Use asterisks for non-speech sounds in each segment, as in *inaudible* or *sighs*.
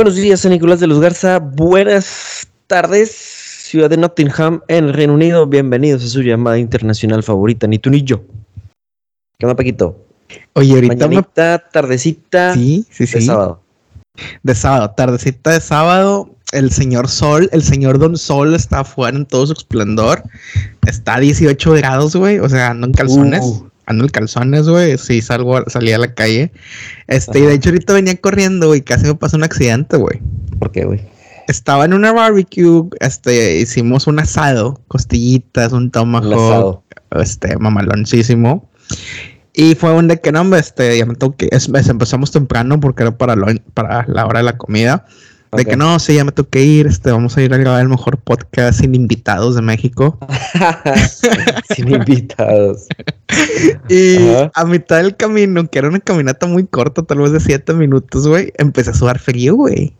Buenos días, San Nicolás de los Garza. Buenas tardes, ciudad de Nottingham, en el Reino Unido. Bienvenidos a su llamada internacional favorita, ni tú ni yo. ¿Qué onda, Paquito? Oye, ahorita Mañanita, tardecita Sí, sí, sí. de sábado. De sábado, tardecita de sábado. El señor Sol, el señor Don Sol está afuera en todo su esplendor. Está a 18 grados, güey. O sea, ando en calzones. Uh. Ando en calzones, güey. Sí, salgo, a- salí a la calle. Este, y Ajá. de hecho ahorita venía corriendo, güey. Casi me pasó un accidente, güey. ¿Por qué, güey? Estaba en una barbecue, este, hicimos un asado, costillitas, un tomahawk, este, mamaloncísimo. Y fue un de que no, este, ya me es- es- empezamos temprano porque era para, lo- para la hora de la comida. De que no, sí, ya me tengo que ir, este, vamos a ir a grabar el mejor podcast sin invitados de México. *laughs* Sin invitados. *laughs* Y a mitad del camino, que era una caminata muy corta, tal vez de siete minutos, güey, empecé a sudar frío, güey.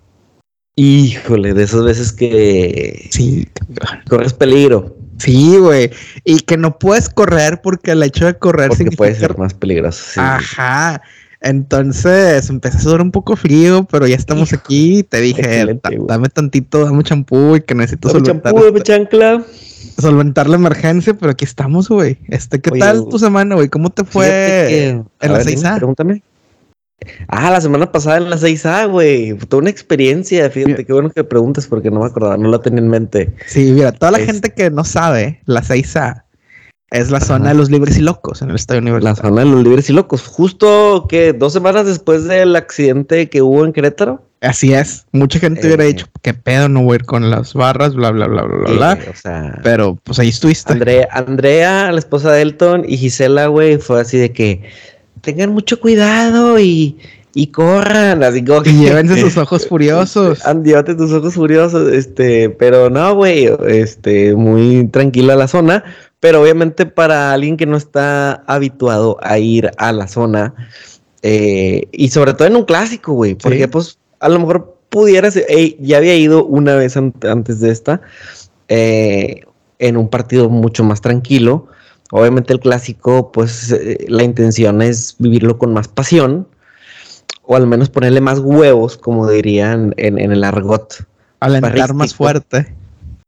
Híjole, de esas veces que Sí, corres peligro, sí, güey. Y que no puedes correr porque el hecho de correr porque puede significa ser más peligroso. sí. Ajá. Entonces empecé a sudar un poco frío, pero ya estamos aquí. Te dije, excelente, "Da- güey. dame tantito, dame champú y que necesito Dame solventar, champú, dame chancla. solventar la emergencia, pero aquí estamos, güey. Este, ¿qué Oye, tal tu semana, güey? ¿Cómo te fue que- en a la ver, dime, 6A? Pregúntame. Ah, la semana pasada en la 6A, güey. Fue toda una experiencia. Fíjate, Mira. qué bueno que preguntas porque no me acordaba, no la tenía en mente. Sí, mira, toda la Es- gente que no sabe, la 6A es la zona Ajá. de los libres y locos en el Estadio La Universitario. zona de los libres y locos. Justo que dos semanas después del accidente que hubo en Querétaro. Así es. Mucha gente Eh. hubiera dicho, qué pedo, no voy a ir con las barras, bla, bla, bla, bla, bla, eh, bla. o sea, Pero pues ahí estuviste. Andrea, Andrea, la esposa de Elton, y Gisela, güey, fue así de que tengan mucho cuidado y, y corran. Así como que. Y llévense sus *laughs* ojos furiosos. Andiote tus ojos furiosos, este, pero no, güey, este, muy tranquila la zona, pero obviamente para alguien que no está habituado a ir a la zona, eh, y sobre todo en un clásico, güey, porque Sí. pues a lo mejor pudieras, ey, ya había ido una vez an- antes de esta, eh, en un partido mucho más tranquilo, obviamente el clásico, pues eh, la intención es vivirlo con más pasión, o al menos ponerle más huevos, como dirían en, en el argot. Alentar más fuerte.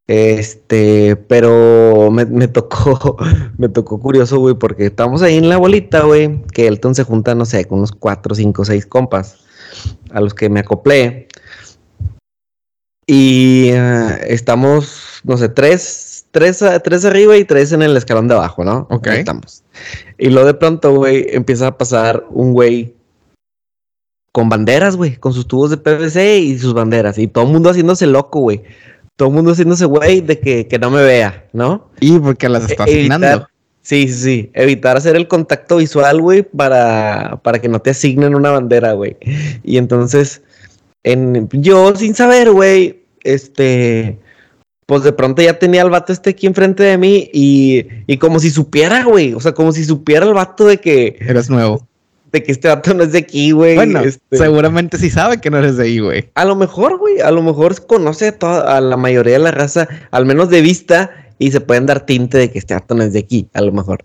Este, pero me, me tocó, *laughs* me tocó curioso, güey, porque estamos ahí en la bolita, güey, que Elton se junta, no sé, con unos cuatro, cinco, seis compas a los que me acoplé. Y eh, estamos, no sé, tres, tres, a- tres arriba y tres en el escalón de abajo, ¿no? Ok. Ahí estamos. Y luego de pronto, güey, empieza a pasar un güey con banderas, güey, con sus tubos de PVC y sus banderas. Y todo el mundo haciéndose loco, güey. Todo el mundo haciéndose, güey, de que, que no me vea, ¿no? Y porque las está E- evitar- asignando. Sí, sí, sí. Evitar hacer el contacto visual, güey, para, para que no te asignen una bandera, güey. Y entonces, en, yo sin saber, güey, este, pues de pronto ya tenía al vato este aquí enfrente de mí y, y como si supiera, güey. O sea, como si supiera el vato de que, Eres nuevo. De que este vato no es de aquí, güey. Bueno, este, seguramente sí sabe que no eres de ahí, güey. a lo mejor, güey, a lo mejor conoce a, toda, a la mayoría de la raza, al menos de vista, y se pueden dar tinte de que este vato no es de aquí, a lo mejor.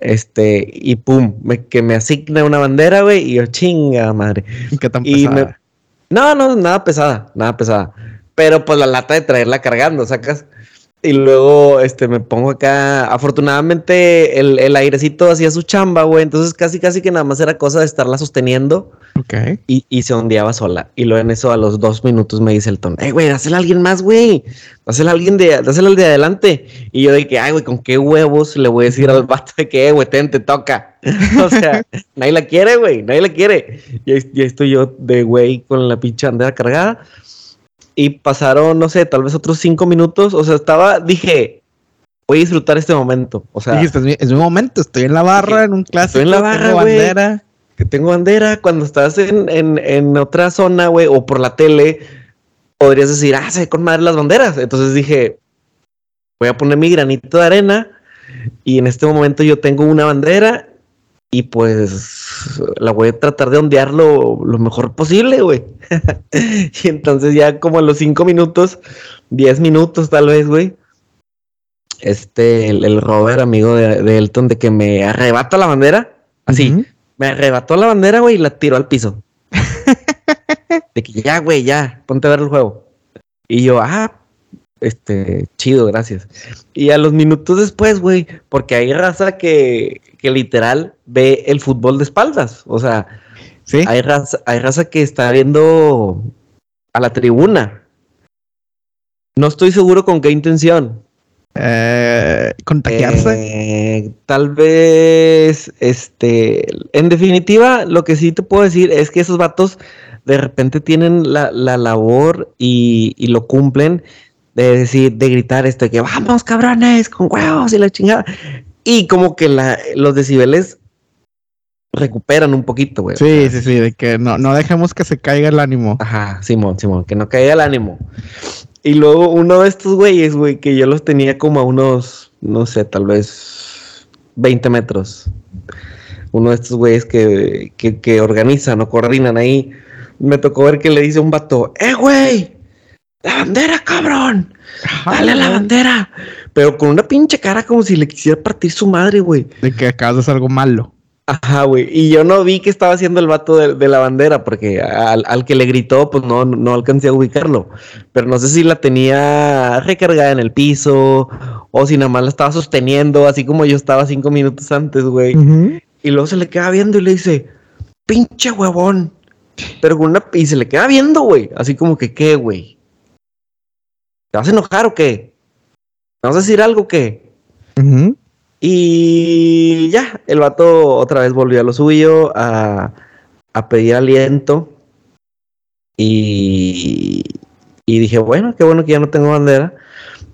Este, y pum, me- que me asigna una bandera, güey, y yo chinga madre. *laughs* ¿Qué tan Y me- pesada? No, no, nada pesada, nada pesada. Pero pues la lata de traerla cargando, sacas. Y luego, este, me pongo acá. Afortunadamente, el, el airecito hacía su chamba, güey. Entonces, casi, casi que nada más era cosa de estarla sosteniendo Ok. y, y se ondeaba sola. Y luego en eso, a los dos minutos, me dice el tono: ¡Eh, güey, dásela a alguien más, güey! Dásela a alguien de, dásela al de adelante. Y yo de que, ay, güey, ¿con qué huevos le voy a decir al vato de que, eh, güey, ten, te toca? *laughs* o sea, nadie la quiere, güey, nadie la quiere. Y y estoy yo de güey con la pinche bandera cargada. Y pasaron, no sé, tal vez otros cinco minutos. O sea, estaba, dije, voy a disfrutar este momento. O sea, Dijiste, es mi, es mi momento, estoy en la barra, en un clásico, en la tengo barra, güey. bandera. que tengo bandera. Cuando estás en, en, en otra zona, güey, o por la tele, podrías decir, ah, se con madre las banderas. Entonces dije, voy a poner mi granito de arena. Y en este momento yo tengo una bandera y pues la voy a tratar de ondear lo, mejor posible, güey. *laughs* y entonces ya como a los cinco minutos, diez minutos tal vez, güey. Este, el, el Robert, amigo de, de Elton, de que me arrebata la bandera. Así, me arrebató la bandera, güey, y la tiró al piso. *laughs* De que ya, güey, ya, ponte a ver el juego. Y yo, ah, este, chido, gracias. Y a los minutos después, güey, porque hay raza que, que literal ve el fútbol de espaldas. O sea, Sí. hay raza, hay raza que está viendo a la tribuna. No estoy seguro con qué intención. Eh, contagiarse. Eh, tal vez, este, en definitiva, lo que sí te puedo decir es que esos vatos de repente tienen la, la labor y, y lo cumplen de decir, de gritar esto, que vamos cabrones, con huevos y la chingada. Y como que la, los decibeles recuperan un poquito, güey. sí, sí, sí, de que no, no dejemos que se caiga el ánimo. Ajá, Simón, Simón, que no caiga el ánimo. Y luego uno de estos güeyes, güey, que yo los tenía como a unos, no sé, tal vez 20 metros. Uno de estos güeyes que, que, que organizan o coordinan ahí. Me tocó ver que le dice un vato, ¡eh, güey! ¡La bandera, cabrón! ¡Dale a la bandera! Pero con una pinche cara como si le quisiera partir su madre, güey. De que acabas de hacer algo malo. Ajá, güey. Y yo no vi que estaba haciendo el vato de, de la bandera, porque al, al que le gritó, pues no, no alcancé a ubicarlo. Pero no sé si la tenía recargada en el piso o si nada más la estaba sosteniendo, así como yo estaba cinco minutos antes, güey. Y luego se le queda viendo y le dice, pinche huevón. Pero con una... Y se le queda viendo, güey. Así como que, ¿qué, güey? ¿Te vas a enojar o qué? ¿Me vas a decir algo o qué? Y ya, el vato otra vez volvió a lo suyo, a, a pedir aliento. Y, y dije, bueno, qué bueno que ya no tengo bandera.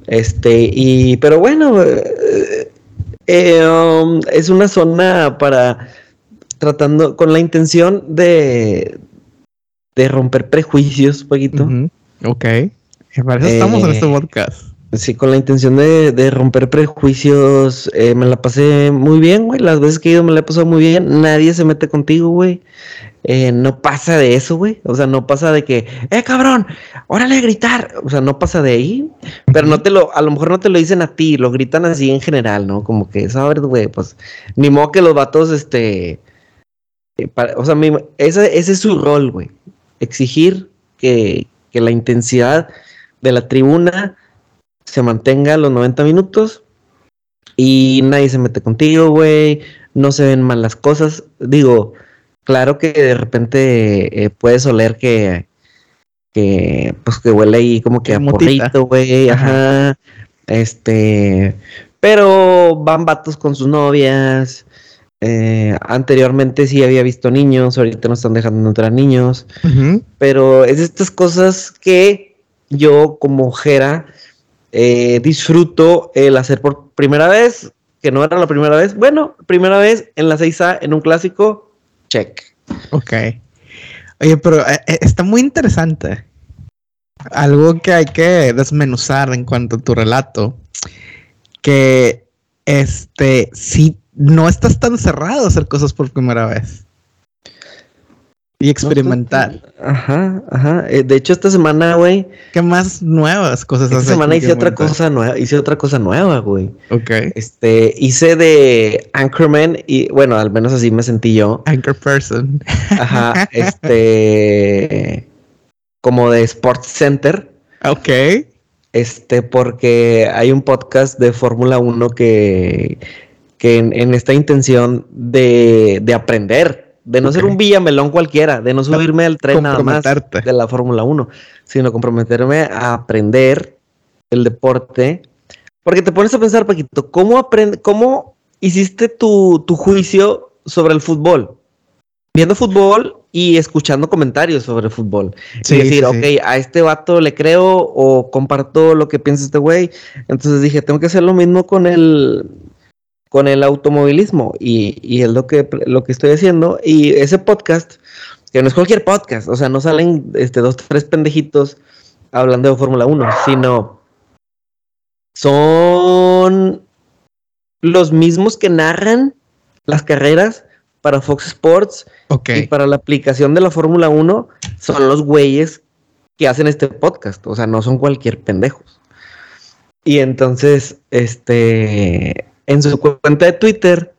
Este, y, pero bueno, eh, eh, um, es una zona para tratando con la intención de, de romper prejuicios, poquito. Ujú. Ok. Para eso estamos en Eh, este podcast. Sí, con la intención de, de romper prejuicios, eh, me la pasé muy bien, güey. Las veces que he ido me la he pasado muy bien. Nadie se mete contigo, güey. Eh, no pasa de eso, güey. O sea, no pasa de que, eh, cabrón, órale a gritar. O sea, no pasa de ahí. Pero no te lo, a lo mejor no te lo dicen a ti, lo gritan así en general, ¿no? Como que, ¿sabes, güey? Pues, ni modo que los vatos, este. eh, para- o sea, mi- ese, ese es su rol, güey. Exigir que, que la intensidad de la tribuna se mantenga los 90 minutos y nadie se mete contigo, güey. No se ven mal las cosas. Digo, claro que de repente eh, puedes oler que, que, pues que huele ahí como que a Motita. porrito, güey. Ajá. Ajá. Este, pero van vatos con sus novias. Eh, anteriormente sí había visto niños, ahorita no están dejando entrar niños pero es estas cosas que yo como Jera eh, disfruto el hacer por primera vez, que no era la primera vez. Bueno, primera vez en la 6A, en un clásico, check. Ok. Oye, pero eh, eh, está muy interesante. Algo que hay que desmenuzar en cuanto a tu relato. Que este, si no estás tan cerrado a hacer cosas por primera vez. Y experimentar. Ajá, ajá. Eh, de hecho, esta semana, güey, ¿Qué más nuevas cosas esta semana hice otra cosa nueva, hice otra cosa nueva, güey. Ok. Este, hice de Anchorman y bueno, al menos así me sentí yo. Anchor person. Ajá, *laughs* este, como de Sports Center. Ok. Este, porque hay un podcast de Fórmula 1 que, que en, en esta intención de, de aprender, de no ser un villamelón cualquiera, de no subirme al tren nada más de la Fórmula 1, sino comprometerme a aprender el deporte. Porque te pones a pensar, Paquito, ¿cómo, aprend cómo hiciste tu, tu juicio sobre el fútbol? Viendo fútbol y escuchando comentarios sobre el fútbol Sí, y decir, sí. ok, a este vato le creo o comparto lo que piensa este güey. Entonces dije, tengo que hacer lo mismo con el con el automovilismo y, y es lo que, lo que estoy haciendo. Y ese podcast, que no es cualquier podcast, o sea, no salen este, dos, tres pendejitos hablando de Fórmula 1, sino son los mismos que narran las carreras para Fox Sports y para la aplicación de la Fórmula 1 son los güeyes que hacen este podcast. O sea, no son cualquier pendejos. Y entonces, este, en su cuenta de Twitter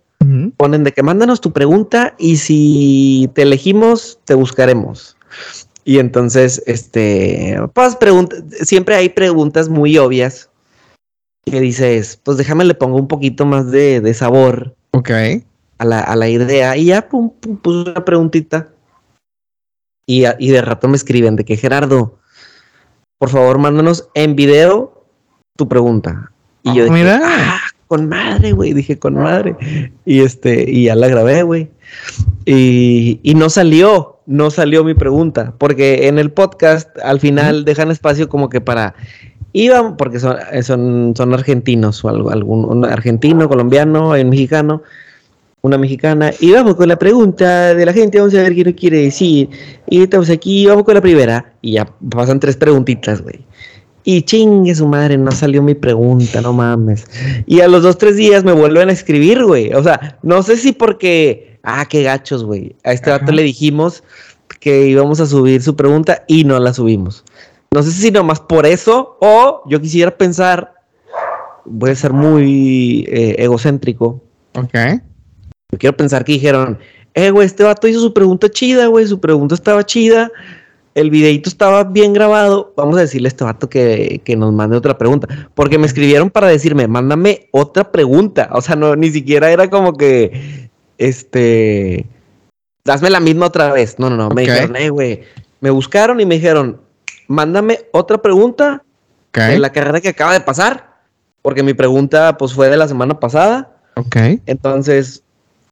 ponen de que mándanos tu pregunta y si te elegimos, te buscaremos. Y entonces, este, pues pregunta, siempre hay preguntas muy obvias que dices, pues déjame le pongo un poquito más de, de sabor. Ok. A la, a la, idea. Y ya pum, pum, puse una preguntita. Y, y de rato me escriben de que Gerardo, por favor, mándanos en video tu pregunta. Y Oh, yo dije, mira. ah, con madre, güey. Dije, con madre. Y este, y ya la grabé, güey. Y, y no salió, no salió mi pregunta. Porque en el podcast al final dejan espacio como que para. Iban, porque son, son, son argentinos o algo, algún un argentino, colombiano, un mexicano, una mexicana. Y vamos con la pregunta de la gente, vamos a ver qué nos quiere decir. Y estamos aquí, vamos con la primera. Y ya pasan tres preguntitas, güey. Y chingue su madre, no salió mi pregunta, no mames. Y a los dos, tres días me vuelven a escribir, güey. O sea, no sé si porque, ah, qué gachos, güey. A este vato Ajá. le dijimos que íbamos a subir su pregunta y no la subimos. No sé si nomás por eso o yo quisiera pensar, voy a ser muy eh, egocéntrico. Ok. Yo quiero pensar que dijeron, eh, güey, este vato hizo su pregunta chida, güey, su pregunta estaba chida, el videito estaba bien grabado, vamos a decirle a este vato que, que nos mande otra pregunta, porque me escribieron para decirme, mándame otra pregunta, o sea, no, ni siquiera era como que, este, hazme la misma otra vez, no, no, no, me dijeron, eh, güey, me buscaron y me dijeron, mándame otra pregunta Ok. de la carrera que acaba de pasar, porque mi pregunta, pues, fue de la semana pasada, Ok. entonces,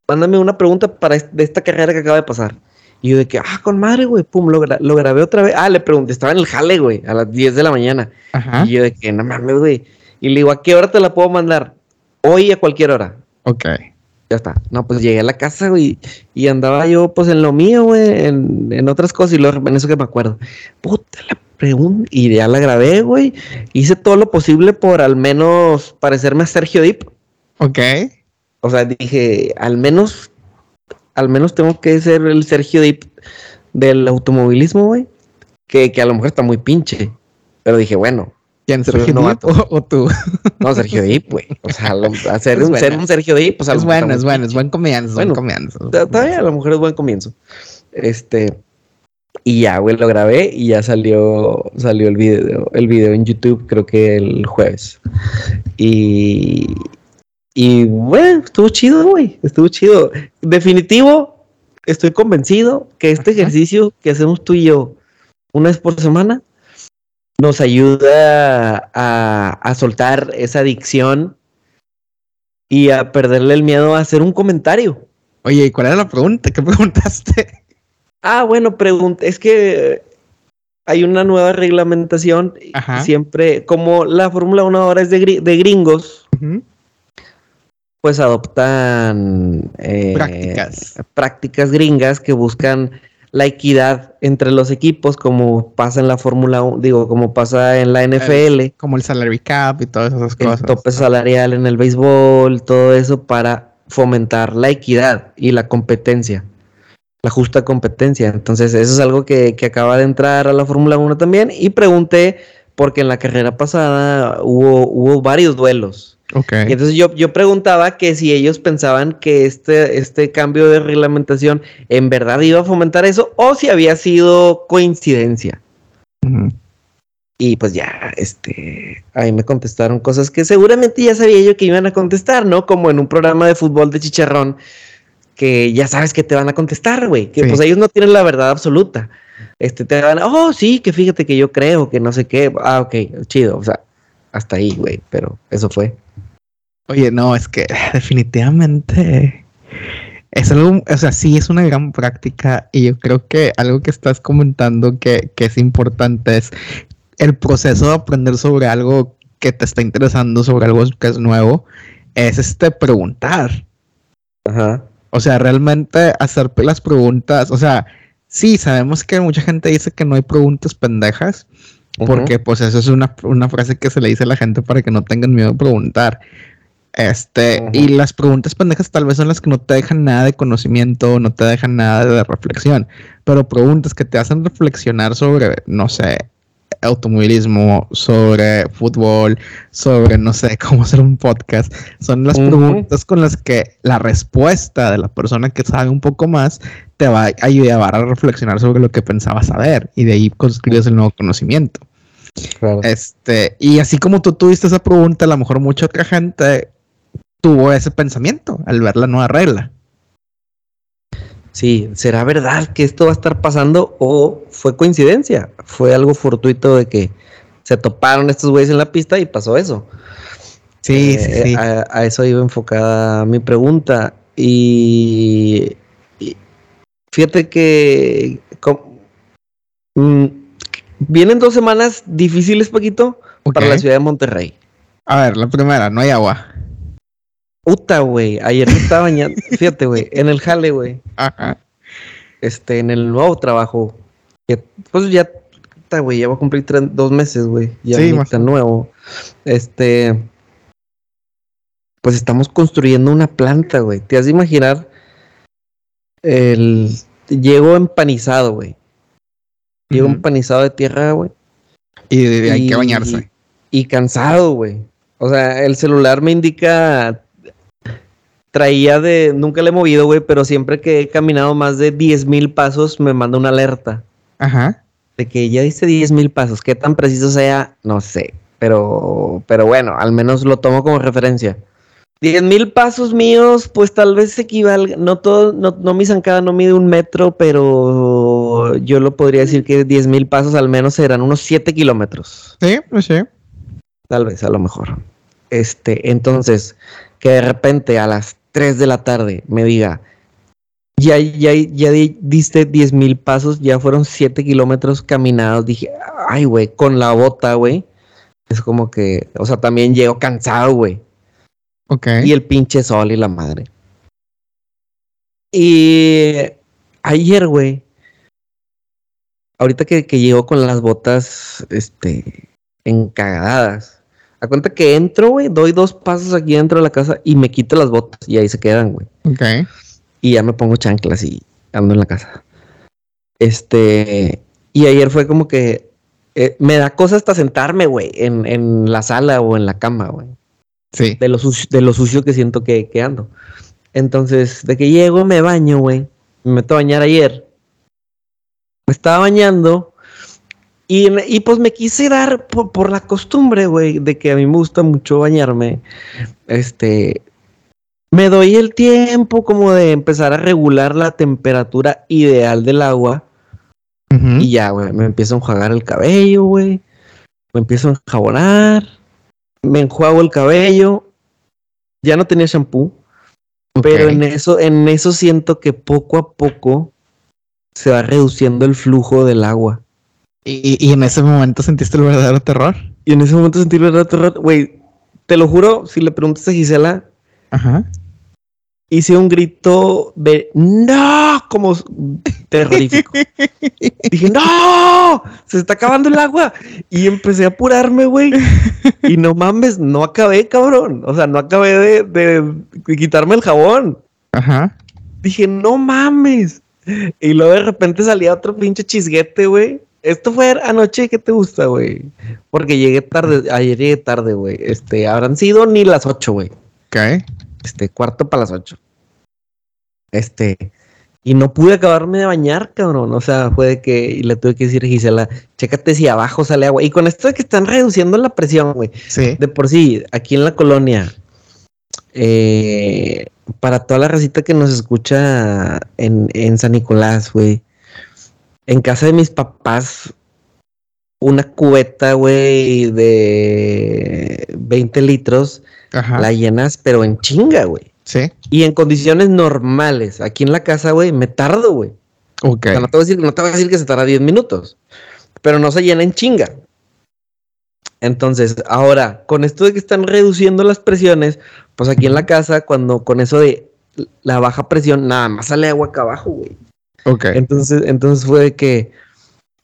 mándame una pregunta para de esta carrera que acaba de pasar. Y yo de que, ah, con madre, güey, pum, lo, gra- lo grabé otra vez. Ah, le pregunté, estaba en el jale, güey, a las 10 de la mañana. Ajá. Y yo de que, no mames, güey. Y le digo, ¿a qué hora te la puedo mandar? Hoy a cualquier hora. Ok. Ya está. No, pues llegué a la casa, güey, y andaba yo, pues, en lo mío, güey, en, en otras cosas, y luego en eso que me acuerdo. Puta, la pregunta, y ya la grabé, güey. Hice todo lo posible por al menos parecerme a Sergio Dip. Ok. O sea, dije, al menos, al menos tengo que ser el Sergio Dip del automovilismo, güey. Que, que a lo mejor está muy pinche. Pero dije, bueno, ¿Quién Sergio Dip novato. o, *laughs* o tú? no, Sergio Dip, güey. O sea, lo- *laughs* hacer un, ser un Sergio Dip, pues a lo es bueno, es bueno, es buen comienzo, Bueno, buen comienzo. Todavía a lo mejor es buen comienzo. Este. Y ya, güey, lo grabé y ya salió, salió el video, el video en YouTube, creo que el jueves. Y, y bueno, estuvo chido, güey, estuvo chido. Definitivo, estoy convencido que este ejercicio que hacemos tú y yo una vez por semana nos ayuda a, a soltar esa adicción y a perderle el miedo a hacer un comentario. Oye, ¿y cuál era la pregunta? ¿Qué preguntaste? Ah, bueno, pregunta, es que hay una nueva reglamentación. Ajá. Siempre, como la Fórmula 1 ahora es de, gri- de gringos. Pues adoptan eh, Prácticas. prácticas gringas que buscan la equidad entre los equipos, como pasa en la Fórmula 1, digo, como pasa en la NFL, Como el salary cap y todas esas el cosas. tope salarial en el béisbol, todo eso para fomentar la equidad y la competencia, la justa competencia. Entonces, eso es algo que, que acaba de entrar a la Fórmula 1 también. Y pregunté, porque en la carrera pasada hubo, hubo varios duelos. Y entonces yo, yo preguntaba que si ellos pensaban que este, este cambio de reglamentación en verdad iba a fomentar eso o si había sido coincidencia. Y pues ya, este, ahí me contestaron cosas que seguramente ya sabía yo que iban a contestar, ¿no? Como en un programa de fútbol de chicharrón, que ya sabes que te van a contestar, güey, que Sí. pues ellos no tienen la verdad absoluta. Este, te van, oh, sí, que fíjate que yo creo, que no sé qué. Ah, ok, chido, o sea, hasta ahí, güey, pero eso fue. Oye, no, es que *laughs* definitivamente es algo, o sea, sí es una gran práctica y yo creo que algo que estás comentando que, que es importante es el proceso de aprender sobre algo que te está interesando, sobre algo que es nuevo, es este preguntar. Ajá. O sea, realmente hacer las preguntas, o sea, sí, sabemos que mucha gente dice que no hay preguntas pendejas, porque pues eso es una, una frase que se le dice a la gente para que no tengan miedo de preguntar. Este, y las preguntas pendejas tal vez son las que no te dejan nada de conocimiento, no te dejan nada de reflexión, pero preguntas que te hacen reflexionar sobre, no sé, automovilismo, sobre fútbol, sobre no sé *laughs* cómo hacer un podcast. Son las preguntas con las que la respuesta de la persona que sabe un poco más te va a ayudar a reflexionar sobre lo que pensabas saber y de ahí construyes el nuevo conocimiento. Este, y así como tú tuviste esa pregunta, a lo mejor mucha otra gente tuvo ese pensamiento al ver la nueva regla. Sí, ¿será verdad que esto va a estar pasando o fue coincidencia? Fue algo fortuito de que se toparon estos güeyes en la pista y pasó eso. Sí, sí, eh, sí. A, eso iba enfocada mi pregunta. Y, fíjate que mm, vienen dos semanas difíciles, Paquito, para la ciudad de Monterrey. A ver, la primera, no hay agua. Puta, güey. Ayer me estaba bañando. *laughs* Fíjate, güey. En el jale, güey. Ajá. Este, en el nuevo trabajo. Que, pues ya, güey. Ya voy a cumplir dos meses, güey. Ya sí, está nuevo. Este. Pues estamos construyendo una planta, güey. Te has de imaginar. El. Llego empanizado, güey. Llego empanizado de tierra, güey. Y, hay que bañarse. y cansado, güey. O sea, el celular me indica traía de, nunca le he movido, güey, pero siempre que he caminado más de 10 mil pasos me manda una alerta. Ajá. De que ya dice 10 mil pasos, qué tan preciso sea, no sé, pero, pero bueno, al menos lo tomo como referencia. 10 mil pasos míos, pues tal vez equivalga, no todo, no, no mi zancada no mide un metro, pero yo lo podría decir que 10 mil pasos al menos serán unos 7 kilómetros. Sí, pues sí. Tal vez, a lo mejor. Este, entonces, que de repente a las 3 de la tarde me diga, ya, ya, ya diste 10 mil pasos, ya fueron 7 kilómetros caminados. Dije, ay, güey, con la bota, güey. Es como que, o sea, también llego cansado, güey. Ok. Y el pinche sol y la madre. Y ayer, güey, ahorita que, que llego con las botas, este, encagadas a cuenta que entro, güey, doy dos pasos aquí dentro de la casa y me quito las botas y ahí se quedan, güey. Ok. Y ya me pongo chanclas y ando en la casa. Este, y ayer fue como que eh, me da cosa hasta sentarme, güey, en, la sala o en la cama, güey. Sí. De lo, sucio, de lo sucio que siento que, que ando. Entonces, de que llego, me baño, güey. Me meto a bañar ayer. Me estaba bañando y, pues me quise dar por, la costumbre, güey, de que a mí me gusta mucho bañarme. Este, me doy el tiempo como de empezar a regular la temperatura ideal del agua. Y ya, güey, me empiezo a enjuagar el cabello, güey. Me empiezo a enjabonar. Me enjuago el cabello. Ya no tenía shampoo. Pero en eso, en eso siento que poco a poco se va reduciendo el flujo del agua. Y, en ese momento sentiste el verdadero terror. Y en ese momento sentí el verdadero terror. Güey, te lo juro, si le preguntas a Gisela, Ajá. hice un grito de ¡No! como terrorífico. *laughs* Dije, ¡No! Se está acabando el agua. Y empecé a apurarme, güey. Y no mames, no acabé, cabrón. O sea, no acabé de, de quitarme el jabón. Ajá. Dije, no mames. Y luego de repente salía otro pinche chisguete, güey. Esto fue anoche, ¿qué te gusta, güey? Porque llegué tarde, ayer llegué tarde, güey. Este, habrán sido ni las ocho, güey. ¿Qué? Este, cuarto para las ocho. Este, y no pude acabarme de bañar, cabrón. O sea, fue de que y le tuve que decir a Gisela, chécate si abajo sale agua. Y con esto de que están reduciendo la presión, güey. Sí. De por sí, aquí en la colonia, eh, para toda la recita que nos escucha en, en San Nicolás, güey en casa de mis papás una cubeta, güey, de 20 litros, la llenas, pero en chinga, güey. Sí. Y en condiciones normales. Aquí en la casa, güey, me tardo, güey. Ok. no, te voy a decir, no te voy a decir que se tarda 10 minutos, pero no se llena en chinga. Entonces, ahora, con esto de que están reduciendo las presiones, pues aquí en la casa, cuando con eso de la baja presión, nada más sale agua acá abajo, güey. Ok. Entonces, entonces fue de que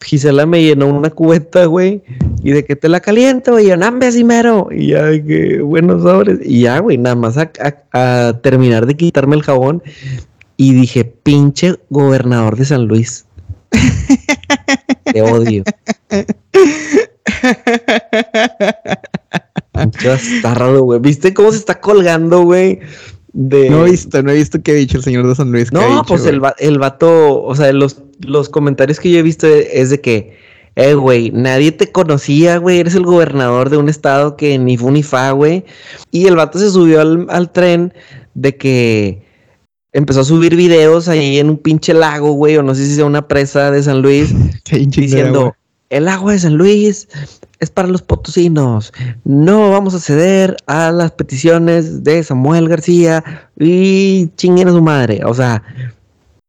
Gisela me llenó una cubeta, güey, y de que te la caliento, y yo, nambe así mero, y ya de que buenos sobres, y ya, güey, nada más a, terminar de quitarme el jabón, y dije, pinche gobernador de San Luis. Te odio. *laughs* Está raro, güey. ¿Viste cómo se está colgando, güey? De... No he visto, no he visto qué ha dicho el señor de San Luis. ¿qué ha No, dicho, pues el, va- el vato, o sea, los, los comentarios que yo he visto e- es de que, eh, güey, nadie te conocía, güey, eres el gobernador de un estado que ni fu ni fa, güey. Y el vato se subió al, al tren de que empezó a subir videos ahí en un pinche lago, güey, o no sé si sea una presa de San Luis, *laughs* diciendo. El agua de San Luis es para los potosinos, no vamos a ceder a las peticiones de Samuel García y chinguen a su madre, o sea,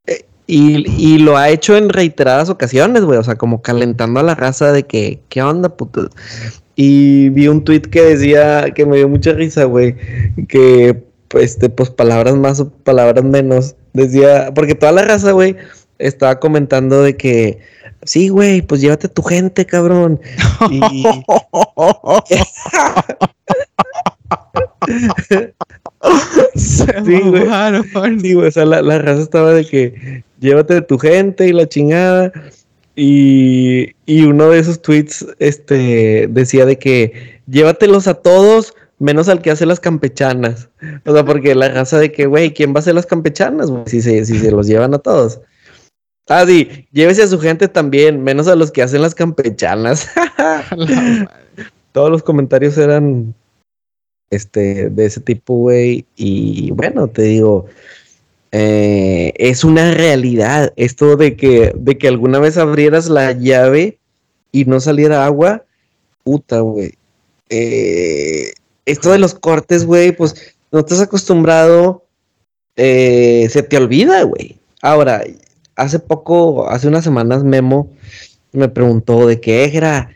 eh, y, y lo ha hecho en reiteradas ocasiones, güey, o sea, como calentando a la raza de que, ¿qué onda, puto? Y vi un tweet que decía, que me dio mucha risa, güey, que, este, pues, palabras más o palabras menos, decía, porque toda la raza, güey, estaba comentando de que, sí, güey, pues llévate a tu gente, cabrón. Y, Se *laughs* Sí, güey. Sí, o sea, la, la raza estaba de que llévate de tu gente y la chingada. Y, y uno de esos tweets este, decía de que llévatelos a todos menos al que hace las campechanas. O sea, porque la raza de que, güey, ¿quién va a hacer las campechanas? Si se, si se los llevan a todos. Sí, llévese a su gente también, menos a los que hacen las campechanas. *laughs* Todos los comentarios eran este, de ese tipo, güey. Y bueno, te digo, eh, es una realidad esto de que, de que alguna vez abrieras la llave y no saliera agua. Puta, güey. Eh, esto de los cortes, güey, pues no estás acostumbrado, eh, se te olvida, güey. Ahora, hace poco, hace unas semanas, Memo me preguntó de qué era.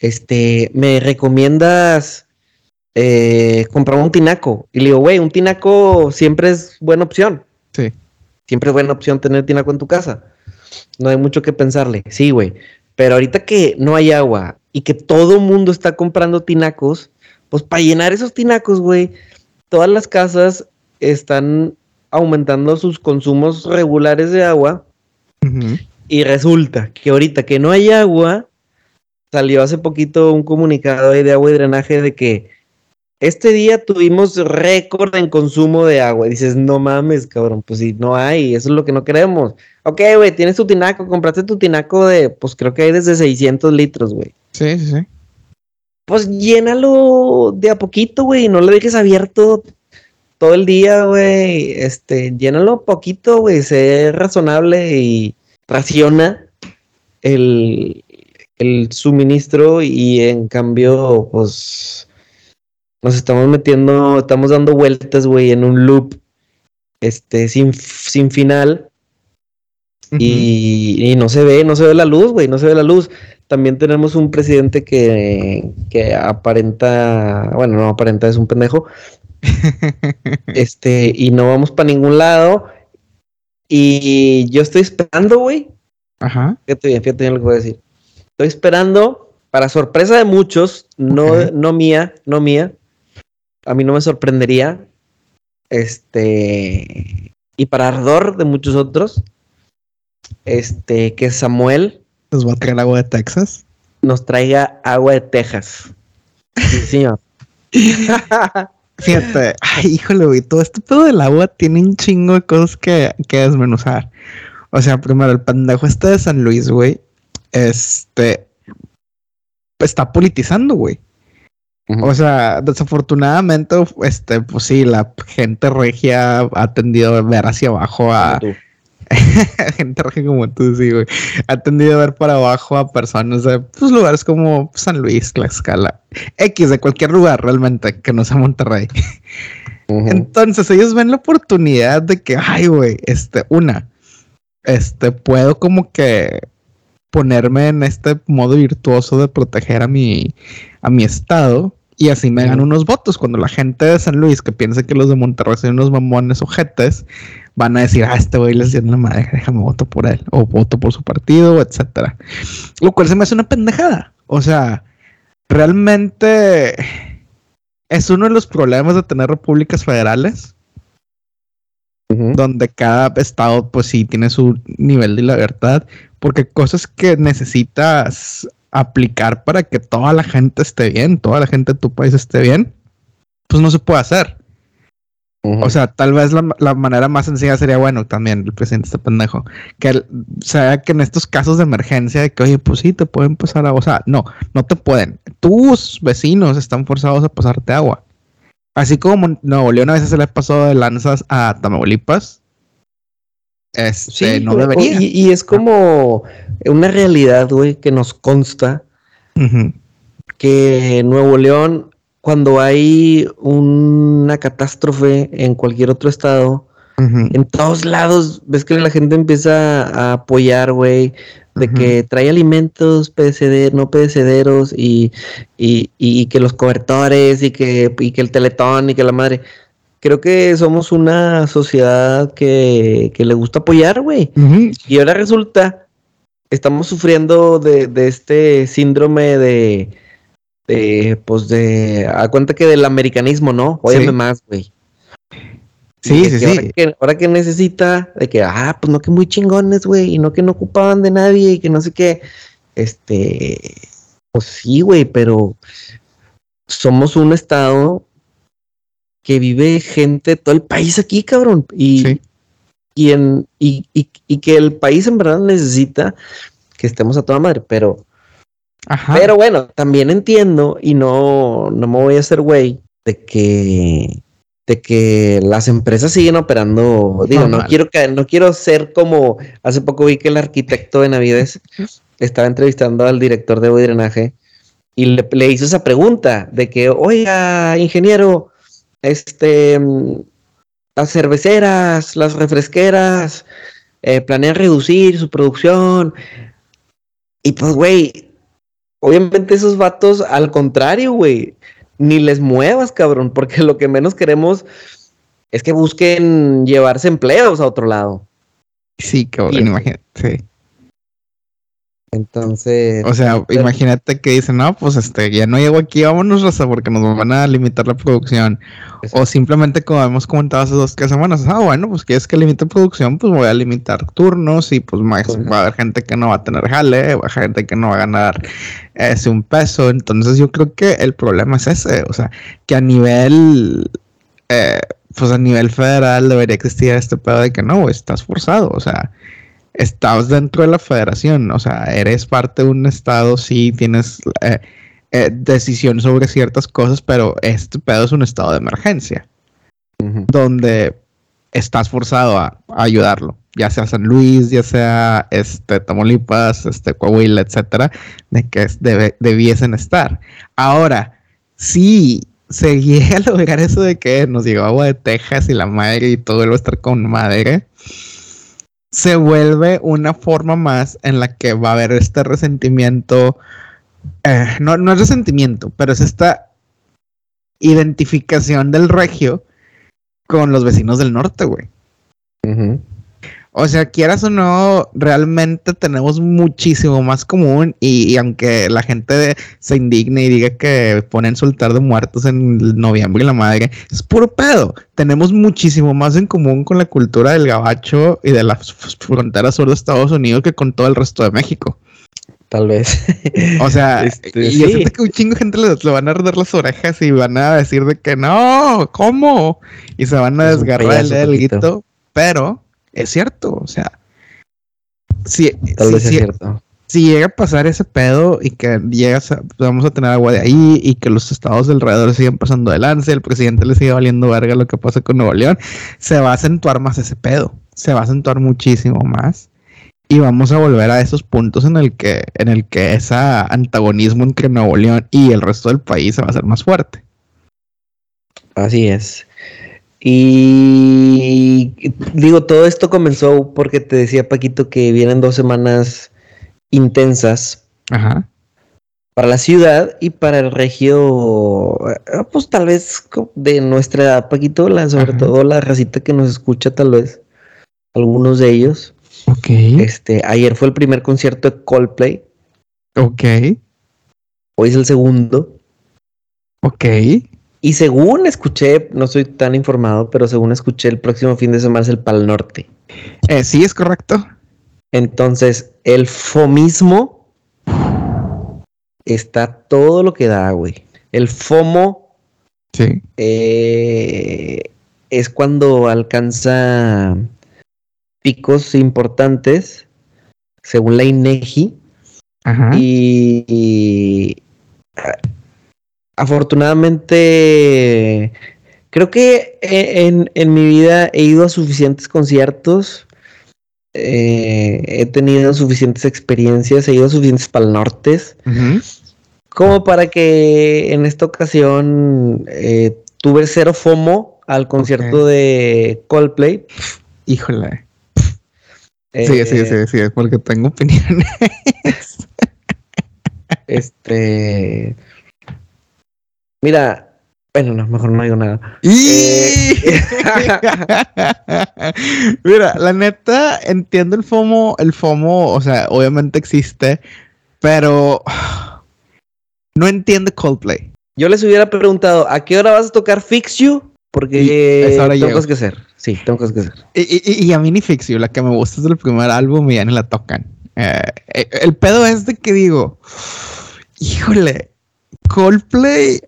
Este, ¿me recomiendas eh, comprar un tinaco? Y le digo, güey, un tinaco siempre es buena opción. Sí. Siempre es buena opción tener tinaco en tu casa. No hay mucho que pensarle. Sí, güey. Pero ahorita que no hay agua y que todo mundo está comprando tinacos, pues para llenar esos tinacos, güey, todas las casas están aumentando sus consumos regulares de agua Y resulta que ahorita que no hay agua, salió hace poquito un comunicado de agua y drenaje de que este día tuvimos récord en consumo de agua. Y dices, no mames, cabrón, pues si no hay, eso es lo que no queremos. Ok, güey, tienes tu tinaco, compraste tu tinaco de, pues creo que hay desde 600 litros, güey. Sí, sí, sí. Pues llénalo de a poquito, güey, no lo dejes abierto todo el día, güey. Este, llénalo poquito, güey, sé razonable y raciona el, el suministro y en cambio, pues nos estamos metiendo, estamos dando vueltas, güey, en un loop este sin, sin final y, y no se ve, no se ve la luz, güey, no se ve la luz. También tenemos un presidente que, que aparenta, bueno, no aparenta, es un pendejo. *laughs* este, y no vamos para ningún lado. Y yo estoy esperando, güey. Ajá. Fíjate bien, fíjate bien lo que voy a decir. Estoy esperando, para sorpresa de muchos, no, no mía, no mía. A mí no me sorprendería. Este. Y para ardor de muchos otros. Este, que Samuel Nos va a traer agua de Texas. nos traiga agua de Texas. Sí, señor. *laughs* Fíjate, ay, híjole, güey, todo este pedo del agua tiene un chingo de cosas que, que desmenuzar. O sea, primero, el pendejo este de San Luis, güey, este, está politizando, güey. O sea, desafortunadamente, este, pues sí, la gente regia ha tendido a ver hacia abajo a. *laughs* gente regia como tú, sí, güey. Ha tendido a ver para abajo a personas de pues, lugares como San Luis, Tlaxcala, X, de cualquier lugar realmente que no sea Monterrey. *laughs* Entonces ellos ven la oportunidad de que, ay, güey, este, una, este, puedo como que ponerme en este modo virtuoso de proteger a mi, a mi estado y así me Ujú. unos votos. Cuando la gente de San Luis que piensa que los de Monterrey son unos mamones ojetes, van a decir, ah, este güey les dio la madre, déjame voto por él, o voto por su partido, etcétera. Lo cual se me hace una pendejada. O sea, realmente es uno de los problemas de tener repúblicas federales, Ujú. donde cada estado, pues sí, tiene su nivel de libertad, porque cosas que necesitas aplicar para que toda la gente esté bien, toda la gente de tu país esté bien, pues no se puede hacer. O sea, tal vez la, manera más sencilla sería, bueno, también el presidente está pendejo, que sea que en estos casos de emergencia, de que, oye, pues sí, te pueden pasar agua. O sea, no, no te pueden. Tus vecinos están forzados a pasarte agua. Así como Nuevo León a veces se le pasó de lanzas a Tamaulipas. Este, no debería. Y, es como una realidad, güey, que nos consta que Nuevo León cuando hay una catástrofe en cualquier otro estado, en todos lados ves que la gente empieza a apoyar, güey, de que trae alimentos perecederos, no perecederos y, y, que los cobertores y que, y que el teletón y que la madre. Creo que somos una sociedad que, que le gusta apoyar, güey. Y ahora resulta, estamos sufriendo de, de este síndrome de de, pues de, a cuenta que del americanismo, ¿no? Óyeme más, güey. Sí, sí, sí. Ahora que, necesita de que, ah, pues no que muy chingones, güey, y no que no ocupaban de nadie y que no sé qué. Este, pues sí, güey, pero somos un estado que vive gente de todo el país aquí, cabrón. Y, y, en, y, y, y que el país en verdad necesita que estemos a toda madre, pero pero bueno, también entiendo y no, no me voy a hacer güey de que de que las empresas siguen operando. Digo, no quiero que, no quiero ser como hace poco vi que el arquitecto de Navidez *laughs* estaba entrevistando al director de drenaje y le, hizo esa pregunta de que, oiga, ingeniero, este las cerveceras, las refresqueras, eh, planean reducir su producción. Y pues, güey, Obviamente esos vatos, al contrario, güey, ni les muevas, cabrón, porque lo que menos queremos es que busquen llevarse empleos a otro lado. Sí, cabrón, imagínate. Entonces. O sea, imagínate que dicen, no, pues este, ya no llego aquí, vámonos, Rosa, porque nos van a limitar la producción. O simplemente, como hemos comentado hace dos tres semanas, ah, bueno, pues quieres que limite producción, pues voy a limitar turnos y pues, va a haber gente que no va a tener jale, va a haber gente que no va a ganar ese un peso. Entonces, yo creo que el problema es ese, o sea, que a nivel. Eh, pues a nivel federal debería existir este pedo de que no, estás forzado, o sea, estás dentro de la federación, o sea, eres parte de un estado, sí tienes eh, eh, decisión sobre ciertas cosas, pero este pedo es un estado de emergencia, donde estás forzado a, ayudarlo, ya sea San Luis, ya sea este Tamaulipas, este Coahuila, etcétera, de que debiesen estar. Ahora, si se *laughs* llega a lograr eso de que nos llegó agua de Texas y la madre y todo el va a estar con madre, se vuelve una forma más en la que va a haber este resentimiento. Eh, no, no es resentimiento, pero es esta identificación del regio con los vecinos del norte, güey. O sea, quieras o no, realmente tenemos muchísimo más común y, aunque la gente se indigne y diga que ponen soltar de muertos en noviembre y la madre, es puro pedo. Tenemos muchísimo más en común con la cultura del gabacho y de la frontera sur de Estados Unidos que con todo el resto de México. Tal vez. O sea, *laughs* este, y sí. que un chingo de gente le, van a arder las orejas y van a decir de que no, ¿cómo? Y se van a desgarrar el delguito, pero es cierto, o sea, si, si, llega a pasar ese pedo y que llegas vamos a tener agua de ahí y que los estados alrededor siguen pasando de lance, el presidente le sigue valiendo verga lo que pasa con Nuevo León, se va a acentuar más ese pedo, se va a acentuar muchísimo más y vamos a volver a esos puntos en el que en el que ese antagonismo entre Nuevo León y el resto del país se va a hacer más fuerte. Así es. Y digo, todo esto comenzó porque te decía Paquito que vienen dos semanas intensas para la ciudad y para el regio, eh, pues tal vez de nuestra edad, Paquito, la, sobre todo la racita que nos escucha, tal vez, algunos de ellos. Ok. Este, ayer fue el primer concierto de Coldplay. Ok. Hoy es el segundo. Ok. Y según escuché, no soy tan informado, pero según escuché, el próximo fin de semana es el Pal Norte. Eh, sí, es correcto. Entonces, el FOMismo está todo lo que da, güey. El FOMO Sí. eh, es cuando alcanza picos importantes, según la INEGI, Ajá. y, y, afortunadamente creo que e- en, en mi vida he ido a suficientes conciertos, eh, he tenido suficientes experiencias, he ido a suficientes pal nortes, Ujú. como para que en esta ocasión eh, tuve cero FOMO al concierto de Coldplay. Híjole. Eh, Sí, sí, sí, sí, porque tengo opiniones. *laughs* Este. Mira, bueno, no, mejor no digo nada. Y... *laughs* Mira, la neta, entiendo el FOMO, el FOMO, o sea, obviamente existe, pero *sighs* no entiendo Coldplay. Yo les hubiera preguntado, ¿a qué hora vas a tocar Fix You? Porque Y esa hora tengo llego. cosas que hacer. Sí, tengo cosas que hacer. Y, y- y a mí ni Fix You, la que me gusta es del primer álbum y ya ni la tocan. Eh, eh, el pedo es de que digo, *sighs* híjole, Coldplay.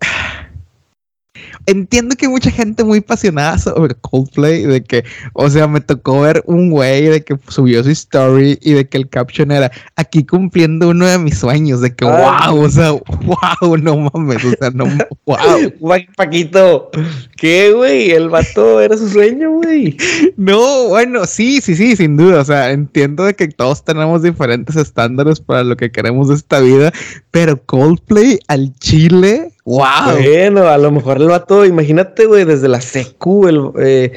Entiendo que hay mucha gente muy apasionada sobre Coldplay, de que, o sea, me tocó ver un güey de que subió su story y de que el caption era aquí cumpliendo uno de mis sueños, de que Ah. wow, o sea, wow, no mames, o sea, no, wow. Pa- *laughs* Paquito, ¿qué, güey? El vato era su sueño, güey. *laughs* No, bueno, sí, sí, sí, sin duda. O sea, entiendo de que todos tenemos diferentes estándares para lo que queremos de esta vida, pero Coldplay al Chile, wow. Bueno, a lo mejor el vato, imagínate, güey, desde la secu, el, eh,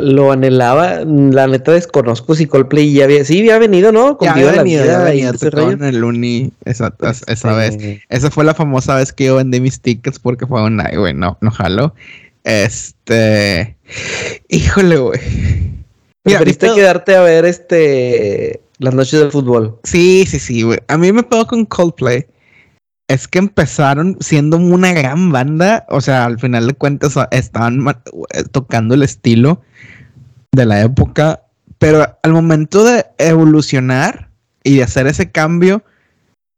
lo anhelaba. La neta desconozco si Coldplay ya había, sí había venido, ¿no? Ya Contigo había la venido, ya vida y venía, ese tocaba rollo. en el uni esa, esa vez. Esa fue la famosa vez que yo vendí mis tickets porque fue un ay, güey, no, no jalo. Este, híjole, güey. Preferiste quedarte a ver este las noches del fútbol. Sí, sí, sí, güey. A mí me pegó con Coldplay. Es que empezaron siendo una gran banda. O sea, al final de cuentas estaban eh, tocando el estilo de la época. Pero al momento de evolucionar y de hacer ese cambio,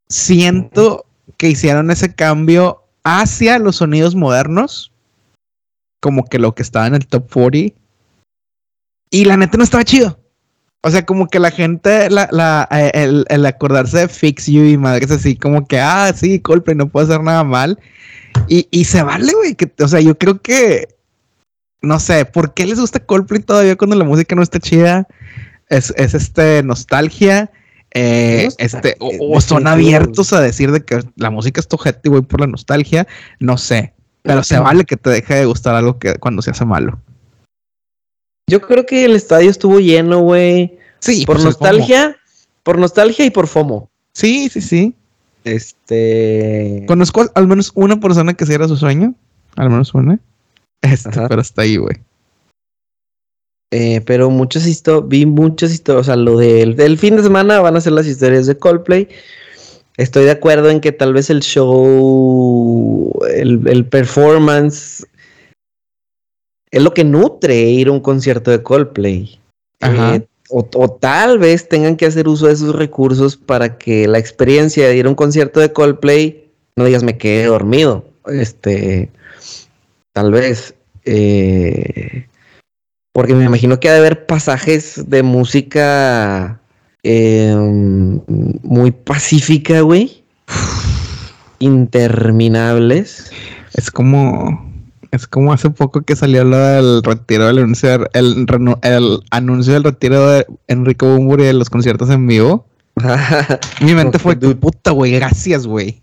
siento que hicieron ese cambio hacia los sonidos modernos. Como que lo que estaba en el top 40. Y la neta no estaba chido. O sea, como que la gente, la, la, eh, el, el acordarse de Fix You y madres así, como que, ah, sí, Coldplay no puede hacer nada mal. Y, y se vale, güey. que- O sea, yo creo que, no sé, ¿por qué les gusta Coldplay todavía cuando la música no está chida? Es, es este, nostalgia. eh, este, o, o son definitivo. abiertos a decir de que la música es tu y voy por la nostalgia. No sé. Pero se vale que te deje de gustar algo que cuando se hace malo. Yo creo que el estadio estuvo lleno, güey. Sí, Por nostalgia, por nostalgia y por FOMO. Sí, sí, sí. Este. Conozco al menos una persona que era su sueño. Al menos una. Ajá. pero hasta ahí, güey. eh, pero muchas historias, vi muchas historias, o sea, lo del, del fin de semana van a ser las historias de Coldplay. Estoy de acuerdo en que tal vez el show, el, el performance, es lo que nutre ir a un concierto de Coldplay. Ajá. Eh, o, o tal vez tengan que hacer uso de esos recursos para que la experiencia de ir a un concierto de Coldplay, no digas me quedé dormido. Este, tal vez. eh, porque me imagino que ha de haber pasajes de música eh, muy pacífica, güey. Interminables. Es como. Es como hace poco que salió lo del retiro del anuncio, el, el anuncio del retiro de Enrique Bumburi de los conciertos en vivo. *laughs* Mi mente fue, puta, güey, gracias, güey.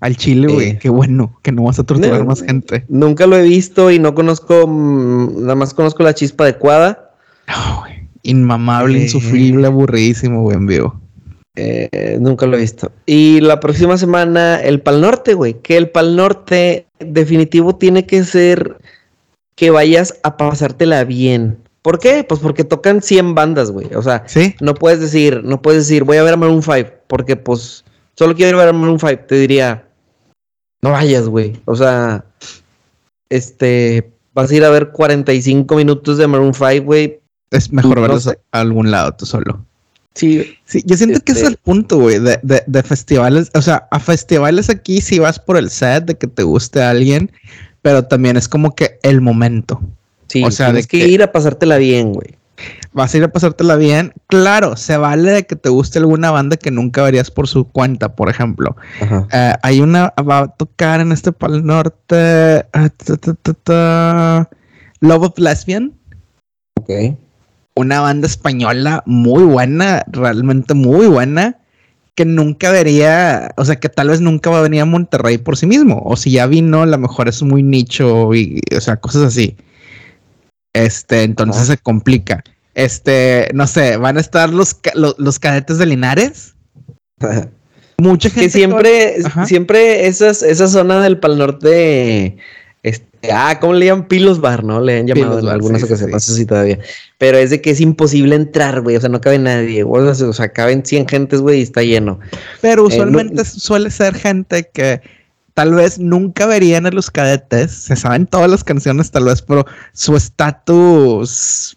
Al chile, güey. Eh. Qué bueno que no vas a torturar No. más gente. Nunca lo he visto y no conozco, mm, nada más conozco la chispa adecuada. No, güey. Inmamable, Eh. insufrible, aburridísimo, güey, en vivo. Eh, nunca lo he visto. Y la próxima semana, el Pal Norte, güey. Que el Pal Norte definitivo tiene que ser que vayas a pasártela bien. ¿Por qué? Pues porque tocan 100 bandas, güey. O sea, Sí. no puedes decir, no puedes decir, voy a ver a Maroon 5, porque pues solo quiero ir a ver a Maroon 5. Te diría, no vayas, güey. O sea, este, vas a ir a ver 45 minutos de Maroon 5, güey. Es mejor No verlos sé. a algún lado tú solo. Sí, sí yo siento que ese es Este- el punto, güey, de, de, de festivales. O sea, a festivales aquí sí vas por el set de que te guste a alguien, pero también es como que el momento. sí. O sea, tienes de que, que- ir a pasártela bien, güey. Vas a ir a pasártela bien. Claro, se vale de que te guste alguna banda que nunca verías por su cuenta, por ejemplo. Ajá. Eh, hay una, va a tocar en este pal norte. ta, ta, ta, ta, Love of Lesbian. Ok. Una banda española muy buena, realmente muy buena. Que nunca vería, o sea, que tal vez nunca va a venir a Monterrey por sí mismo. O si ya vino, a lo mejor es muy nicho y, o sea, cosas así. Este, entonces se complica. Este, no sé, van a estar los, los cadetes de Linares. *laughs* Mucha gente. que siempre, siempre esas, esa zona del Pal Norte, ah, ¿cómo le llaman? Pilos Bar, ¿no? Le han llamado Pilos en Bar, algunas sí, ocasiones, sí. no sé si todavía. Pero es de que es imposible entrar, güey, o sea, no cabe nadie, o sea, o sea, caben 100 gentes, güey, y está lleno. Pero Eh, no- usualmente suele ser gente que tal vez nunca verían a los cadetes, se saben todas las canciones tal vez, pero su estatus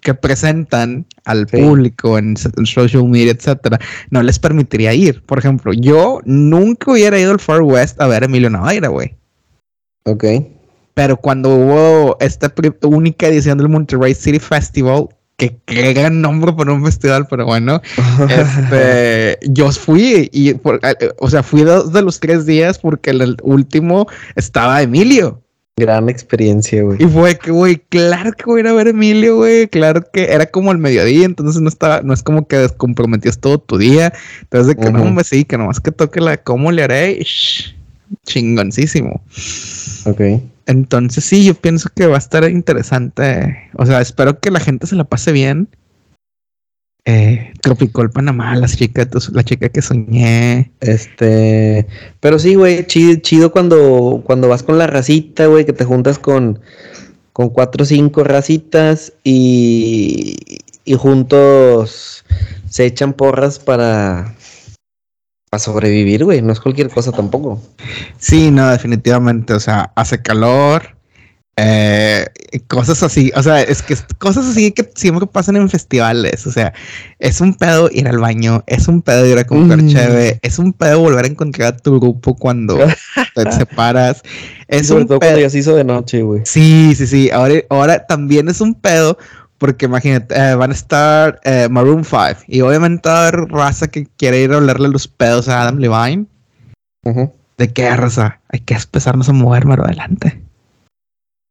que presentan al Sí. público en social media, etcétera, no les permitiría ir. Por ejemplo, yo nunca hubiera ido al Far West a ver a Emilio Navaira, güey. Ok. Pero cuando hubo esta única edición del Monterrey City Festival, que qué gran nombre para un festival, pero bueno, *laughs* este, yo fui y, por- eh, o sea, fui dos de los tres días porque el, último estaba Emilio. Gran experiencia, güey. Y fue que, güey, claro que voy a ir a ver a Emilio, güey. Claro que era como el mediodía, entonces no estaba, no es como que descomprometías todo tu día. Entonces, de que no, Ujú. hombre, sí, que nomás que toque la cómo le haré, shh, chingoncísimo. Ok. Entonces, sí, yo pienso que va a estar interesante. O sea, espero que la gente se la pase bien. Eh, Tropicol Panamá, las chicas, la chica que soñé. Este, pero sí, güey, chido, chido cuando, cuando vas con la racita, güey, que te juntas con, con cuatro o cinco racitas y, y juntos se echan porras para, para sobrevivir, güey. No es cualquier cosa tampoco. Sí, no, definitivamente. O sea, hace calor. eh, cosas así. O sea, es que cosas así que siempre pasan en festivales. O sea, es un pedo ir al baño, es un pedo ir a comprar Mm. cheve, es un pedo volver a encontrar a tu grupo cuando te *laughs* separas. Y Es sobre un todo pedo. cuando ya se hizo de noche, güey. Sí, sí, sí. Ahora, ahora también es un pedo porque imagínate, eh, van a estar eh, Maroon 5 y obviamente va a haber raza que quiere ir a hablarle los pedos a Adam Levine. ¿De qué raza? Hay que empezarnos a mover más adelante.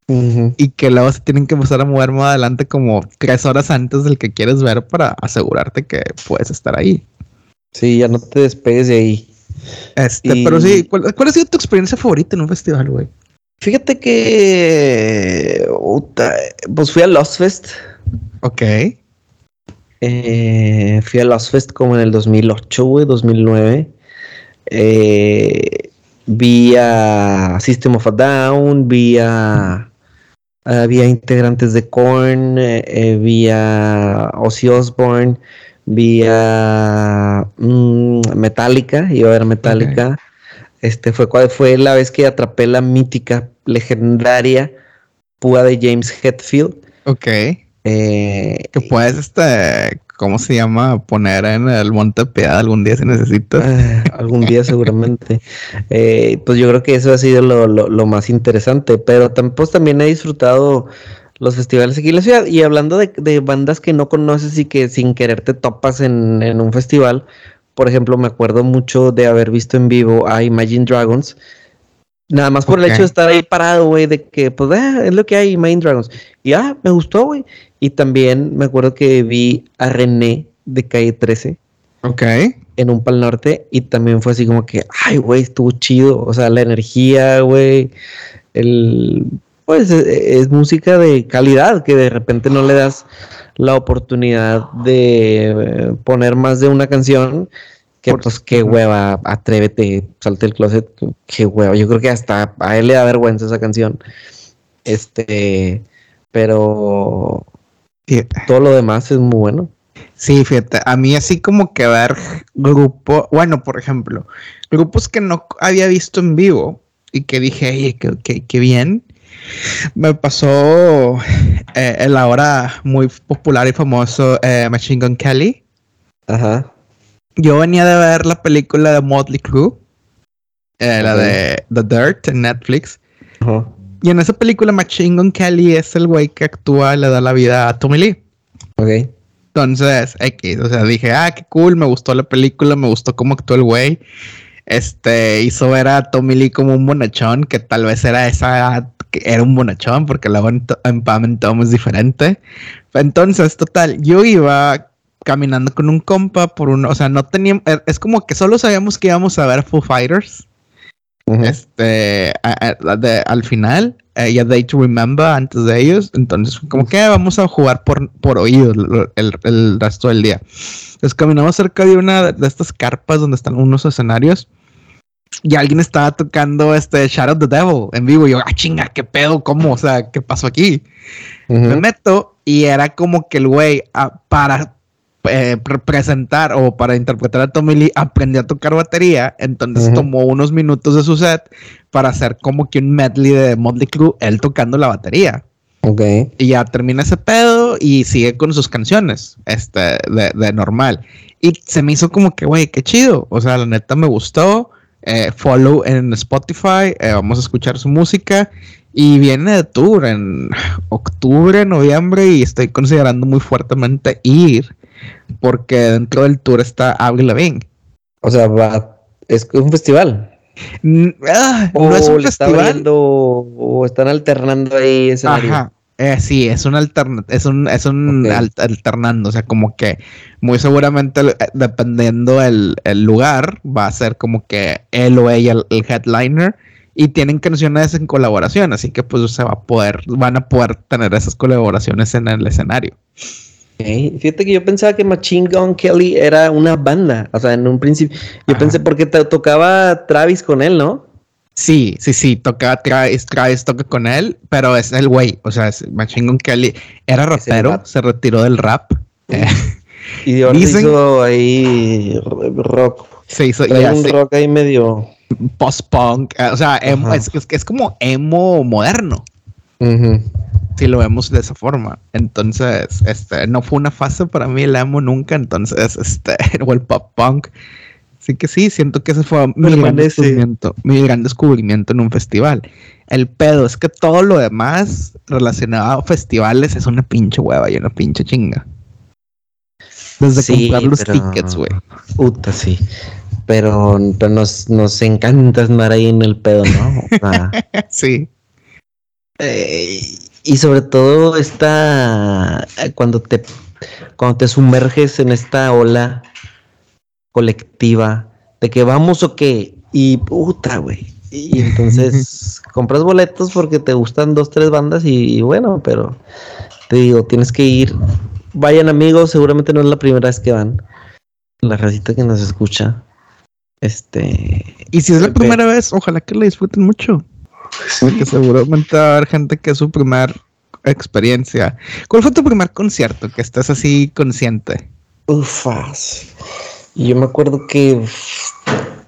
Y que luego se tienen que empezar a mover más adelante como tres horas antes del que quieres ver para asegurarte que puedes estar ahí. Sí, ya no te despegues de ahí. Este, Y- pero sí, ¿cuál, cuál ha sido tu experiencia favorita en un festival, güey? Fíjate que, pues fui a Lost Fest. Ok. Eh, fui a Lost Fest como en el 2008, güey, 2009. Eh, vi a System of a Down, vi a, había integrantes de Korn, eh, vi a Ozzy Osbourne, vi a mm, Metallica, iba a ver Metallica. Este fue cuál fue la vez que atrapé la mítica, legendaria púa de James Hetfield. Ok. Eh, Que puedes, este, ¿cómo se llama? Poner en el Piedad algún día si necesitas. Ah, algún día *laughs* seguramente. Eh, pues yo creo que eso ha sido lo, lo- lo más interesante, pero pues también he disfrutado los festivales aquí en la ciudad. Y hablando de, de bandas que no conoces y que sin querer te topas en, en un festival, por ejemplo, me acuerdo mucho de haber visto en vivo a Imagine Dragons. Nada más por el hecho de estar ahí parado, güey, de que, pues, ah, es lo que hay, Imagine Dragons. Y, ah, me gustó, güey. Y también me acuerdo que vi a René de Calle 13 Ok. en un Pal Norte y también fue así como que, ay, güey, estuvo chido. O sea, la energía, güey, el... Pues es, es música de calidad que de repente no le das la oportunidad de eh, poner más de una canción que pues qué hueva, atrévete, salte del closet, qué hueva. Yo creo que hasta a él le da vergüenza esa canción. Este, pero todo lo demás es muy bueno. Sí, fíjate, a mí así como que ver grupo, bueno, por ejemplo, grupos que no había visto en vivo y que dije, oye, qué, qué- qué bien. Me pasó eh, el ahora muy popular y famoso eh, Machine Gun Kelly. Ajá. Yo venía de ver la película de Motley Crue, eh, la de The Dirt en Netflix. Ajá. Y en esa película Machine Gun Kelly es el güey que actúa y le da la vida a Tommy Lee. Ok. Entonces, X, o sea, dije, ah, qué cool, me gustó la película, me gustó cómo actuó el güey. Este, hizo ver a Tommy Lee como un bonachón, que tal vez era esa que era un bonachón, porque luego en, en Pam and Tom es diferente. Entonces, total, yo iba caminando con un compa por uno, o sea, no teníamos, es como que solo sabíamos que íbamos a ver Foo Fighters. Ujú. Este, a- a- de- al final, eh, y a Day to Remember antes de ellos. Entonces, como que vamos a jugar por, por oído el, el- el resto del día. Entonces, caminamos cerca de una de estas carpas donde están unos escenarios. Y alguien estaba tocando este Shadow of the Devil en vivo. Y yo, ah, chinga, qué pedo, cómo, o sea, qué pasó aquí. Me meto y era como que el güey, ah, para eh, pre- presentar o para interpretar a Tommy Lee, aprendió a tocar batería. Entonces tomó unos minutos de su set para hacer como que un medley de Motley Crue, él tocando la batería. Ok. Y ya termina ese pedo y sigue con sus canciones, este, de, de normal. Y se me hizo como que, güey, qué chido. O sea, la neta me gustó. Eh, follow en Spotify. eh, vamos a escuchar su música. Y viene de tour en octubre, noviembre. Y estoy considerando muy fuertemente ir. Porque dentro del tour está Avril Lavigne. O sea, va, es un festival. Ah, O no es un le está abriendo, o están alternando ahí escenario. Ajá. Eh, sí, es un alterna es un, es un al- alternando, o sea, como que muy seguramente eh, dependiendo el, el lugar, va a ser como que él o ella el, el headliner y tienen canciones en colaboración, así que pues se va a poder, van a poder tener esas colaboraciones en el escenario. Ok, Fíjate que yo pensaba que Machine Gun Kelly era una banda. O sea, en un principio. Yo Ajá. pensé porque te tocaba Travis con él, ¿no? Sí, sí, sí, toca Travis, Travis toca con él, pero es el güey, o sea, es Machine Gun Kelly era rapero, se retiró del rap. eh, Y ahora Dicen- hizo ahí rock. se hizo Trae ya, un rock ahí medio. post-punk, eh, o sea, emo- es, es, es como emo moderno, si lo vemos de esa forma. Entonces, este, no fue una fase para mí el emo nunca, entonces, este, *laughs* o el pop-punk. Así que sí, siento que ese fue mi gran, descubrimiento, mi gran descubrimiento en un festival. El pedo es que todo lo demás relacionado a festivales es una pinche hueva y una pinche chinga. Desde Sí, comprar los pero- tickets, güey. Puta, sí. Pero, pero nos, nos encanta andar ahí en el pedo, ¿no? *laughs* Sí. eh, y sobre todo esta eh, cuando te cuando te sumerges en esta ola colectiva de que vamos o qué y puta güey y *laughs* entonces compras boletos porque te gustan dos tres bandas y, y bueno pero te digo tienes que ir vayan amigos seguramente no es la primera vez que van la racita que nos escucha este Y si es la primera vez, ojalá que la disfruten mucho. Porque seguramente va a haber gente que es su primer experiencia. ¿Cuál fue tu primer concierto que estás así consciente? Ufas. Y yo me acuerdo que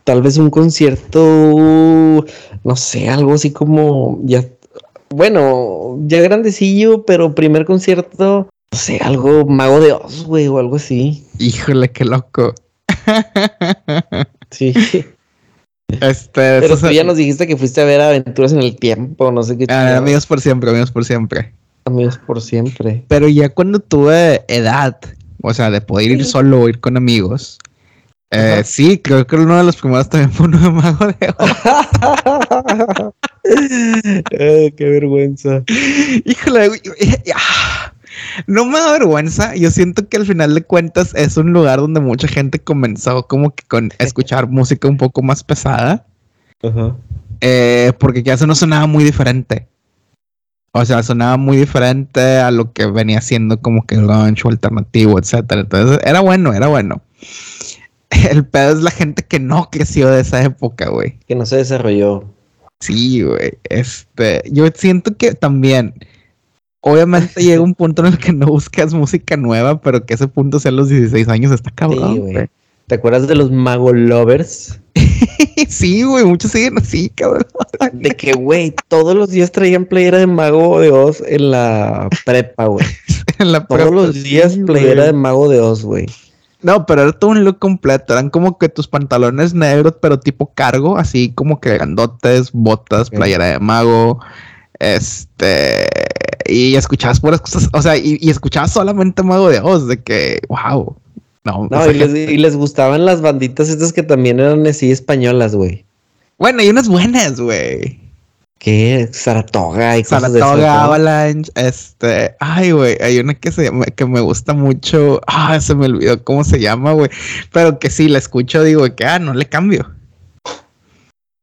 tal vez un concierto, no sé, algo así como ya, bueno, ya grandecillo, pero primer concierto, no sé, algo Mago de Oz, güey, o algo así. Híjole, qué loco. Sí. Este, Pero tú ya nos dijiste que fuiste a ver Aventuras en el Tiempo, no sé qué. Ah, amigos por siempre, amigos por siempre. amigos por siempre. Pero ya cuando tuve edad, o sea, de poder ir solo o ir con amigos, eh, sí, creo que uno de los primeros también fue uno de Mago de Oz. Ay, *laughs* qué vergüenza. Híjole, güey, ah, no me da vergüenza. Yo siento que al final de cuentas es un lugar donde mucha gente comenzó como que con *laughs* escuchar música un poco más pesada, eh, porque ya eso no sonaba muy diferente. O sea, sonaba muy diferente a lo que venía siendo como que grunge o alternativo, etcétera. Entonces, era bueno, era bueno. *laughs* El pedo es la gente que no creció de esa época, güey. Que no se desarrolló. Sí, güey. Este, yo siento que también, obviamente *laughs* llega un punto en el que no buscas música nueva, pero que ese punto sea los 16 años está cabrón, Sí, güey. ¿Te acuerdas de los Mago Lovers? *laughs* Sí, güey, muchos siguen así, cabrón. De que, güey, todos los días traían playera de Mago de Oz en la prepa, güey. En la Todos prepa, los días sí, playera de Mago de Oz, güey. No, pero era todo un look completo. Eran como que tus pantalones negros, pero tipo cargo, así como que grandotes, botas, playera de mago. Este. Y escuchabas puras cosas. O sea, y, escuchabas solamente Mago de Oz, de que, wow. No, no y, les, gustaban las banditas estas que también eran así españolas, güey. Bueno, hay unas buenas, güey. ¿Qué? Saratoga y cosas Saratoga, Avalanche, este, ay, güey, hay una que se que me gusta mucho, ah, se me olvidó cómo se llama, güey, pero que sí, la escucho, digo, que, ah, no le cambio.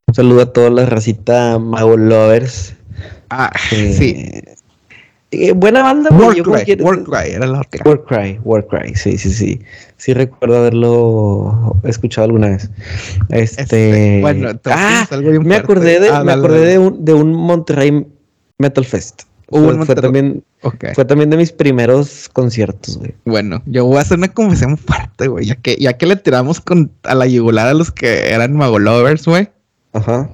Un saludo a toda la racita Mago Lovers. Ah, eh, sí. Eh, buena banda, güey. Warcry, era la otra. Warcry, Warcry, sí, sí, sí. Sí recuerdo haberlo escuchado alguna vez. Este, este bueno, ah, me acordé de, ah, me acordé de un, de un Monterrey Metal Fest. Fue, también, fue también de mis primeros conciertos, güey. Bueno, yo voy a hacer una confesión *laughs* fuerte, güey. Ya que, ya que le tiramos con, a la yugular a los que eran Mago Lovers, güey. Ajá.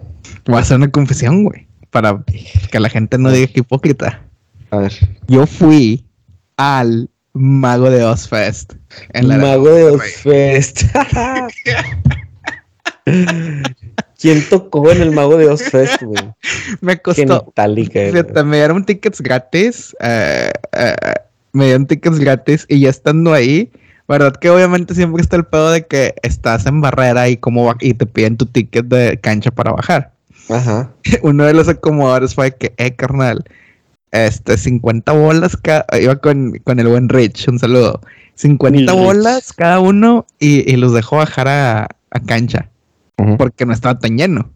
Voy a hacer una confesión, güey. Para que la gente no diga que hipócrita. A ver. Yo fui al Mago de Ozfest. En la Mago de Ozfest. *laughs* ¿Quién tocó en el Mago de Ozfest, güey? Me costó. me dieron tickets gratis. Eh, eh, me dieron tickets gratis y ya estando ahí, verdad que obviamente siempre está el pedo de que estás en barrera y cómo y te piden tu ticket de cancha para bajar. Ajá. *laughs* Uno de los acomodadores fue que, eh, carnal, este, 50 bolas, iba con, el buen Rich, un saludo. 50 bolas cada uno y, los dejó bajar a, cancha. Porque no estaba tan lleno.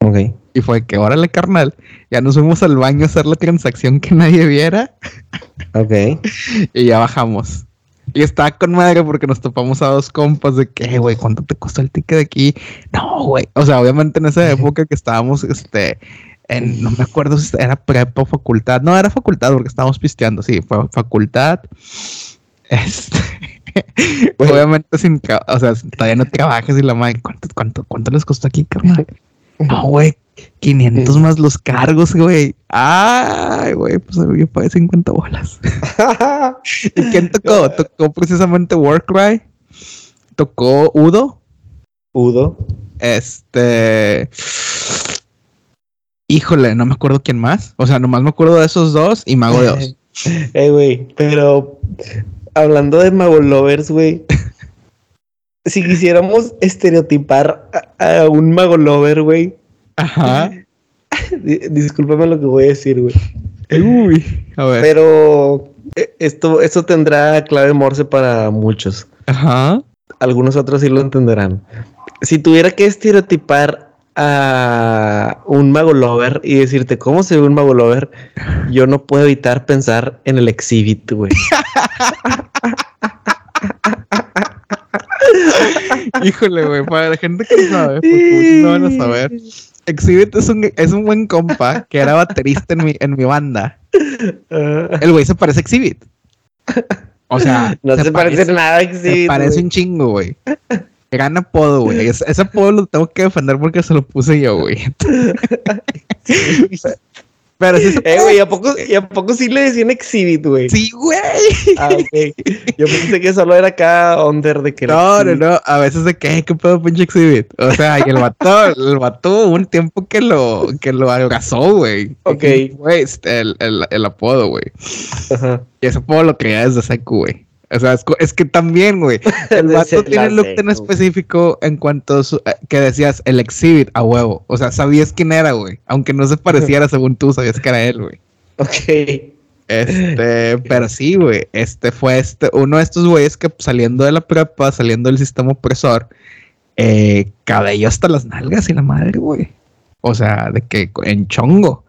Ok. Y fue que, órale, carnal, ya nos fuimos al baño a hacer la transacción que nadie viera. Ok. *laughs* y ya bajamos. Y estaba con madre porque nos topamos a dos compas de que, güey, ¿cuánto te costó el ticket de aquí? No, güey. O sea, obviamente en esa *laughs* época que estábamos, este, no me acuerdo si era prepa o facultad. No, era facultad porque estábamos pisteando, sí, fue facultad. Este, *laughs* obviamente sin, o sea, todavía no trabajas y la madre, ¿cuánto, cuánto, cuánto les costó aquí, carnal? No, güey, 500 más los cargos, güey. Ay, güey, pues yo pagué 50 bolas. *laughs* ¿Y quién tocó? Tocó precisamente Warcry. Tocó Udo. Udo. Este. Híjole, no me acuerdo quién más. O sea, nomás me acuerdo de esos dos y Mago de Oz. *laughs* Eh, güey, pero hablando de Mago Lovers, güey. *laughs* si quisiéramos estereotipar a, un Mago Lover, güey. Ajá. *laughs* Discúlpame lo que voy a decir, güey. Uy, a ver. Pero eh, esto, esto tendrá clave morse para muchos. Ajá. Algunos otros sí lo entenderán. Si tuviera que estereotipar a un mago lover y decirte cómo se ve un mago lover, yo no puedo evitar pensar en el exhibit, güey. *laughs* Híjole, güey, para la gente que no sabe, porque no van a saber. Exhibit es un, es un buen compa que era baterista en mi, en mi banda. El güey se parece a Exhibit. O sea, no se, parece, nada a Exhibit. Se parece un chingo, güey. Gran apodo, güey. *laughs* ese apodo lo tengo que defender porque se lo puse yo, güey. *laughs* Pero sí Eh, güey, ¿a poco, ¿y a poco sí le decían exhibit, güey? Sí, güey. Ah, ok. Yo pensé que solo era acá under de que No, no, no. A veces de que, ¿qué pedo pinche exhibit? O sea, y el vato, el vato un tiempo que lo, que lo algazó, güey. Ok. Güey, este, el, el, el apodo, güey. Ajá. Y ese apodo lo creía desde secu, güey. O sea, es, que también, güey. *laughs* El vato tiene un look tan específico en cuanto eh, que decías el exhibit a huevo. O sea, sabías quién era, güey. Aunque no se *laughs* pareciera según tú, sabías que era él, güey. Ok. Este, *laughs* pero sí, güey. Este fue este, uno de estos güeyes que saliendo de la prepa, saliendo del sistema opresor, eh, cabello hasta las nalgas y la madre, güey. O sea, de que en chongo.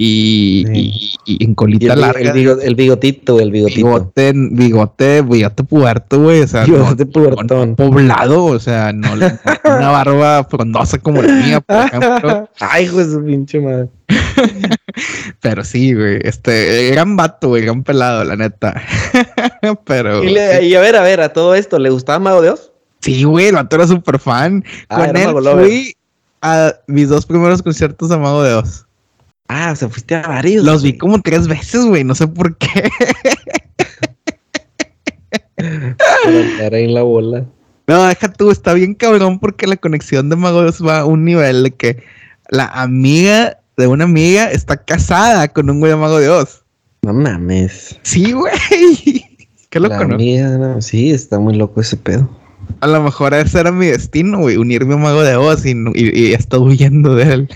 Y, en colita larga. El, bigotito, el bigotito. Bigote, bigote, bigote puerto, güey. O sea, bigote no, poblado, o sea, no una barba frondosa como la mía, por ejemplo. *laughs* Ay, güey, su pinche madre. *laughs* Pero sí, güey. Este, gran vato, güey, gran pelado, la neta. *laughs* Pero. Y, a ver, a ver, a todo esto, ¿le gustaba Mago Dios? Sí, güey, el vato era súper fan. Ah, Con él fui a mis dos primeros conciertos de Mago de Dios. Ah, o sea, fuiste a varios. Los vi como tres veces, güey. No sé por qué. Para en la bola. No, deja tú, está bien cabrón porque la conexión de Mago de Oz va a un nivel de que la amiga de una amiga está casada con un güey de Mago de Oz. No mames. Sí, güey. *laughs* Qué loco, La ¿no? amiga, no, Sí, está muy loco ese pedo. A lo mejor ese era mi destino, güey, unirme a Mago de Oz y, y, y estoy huyendo de él.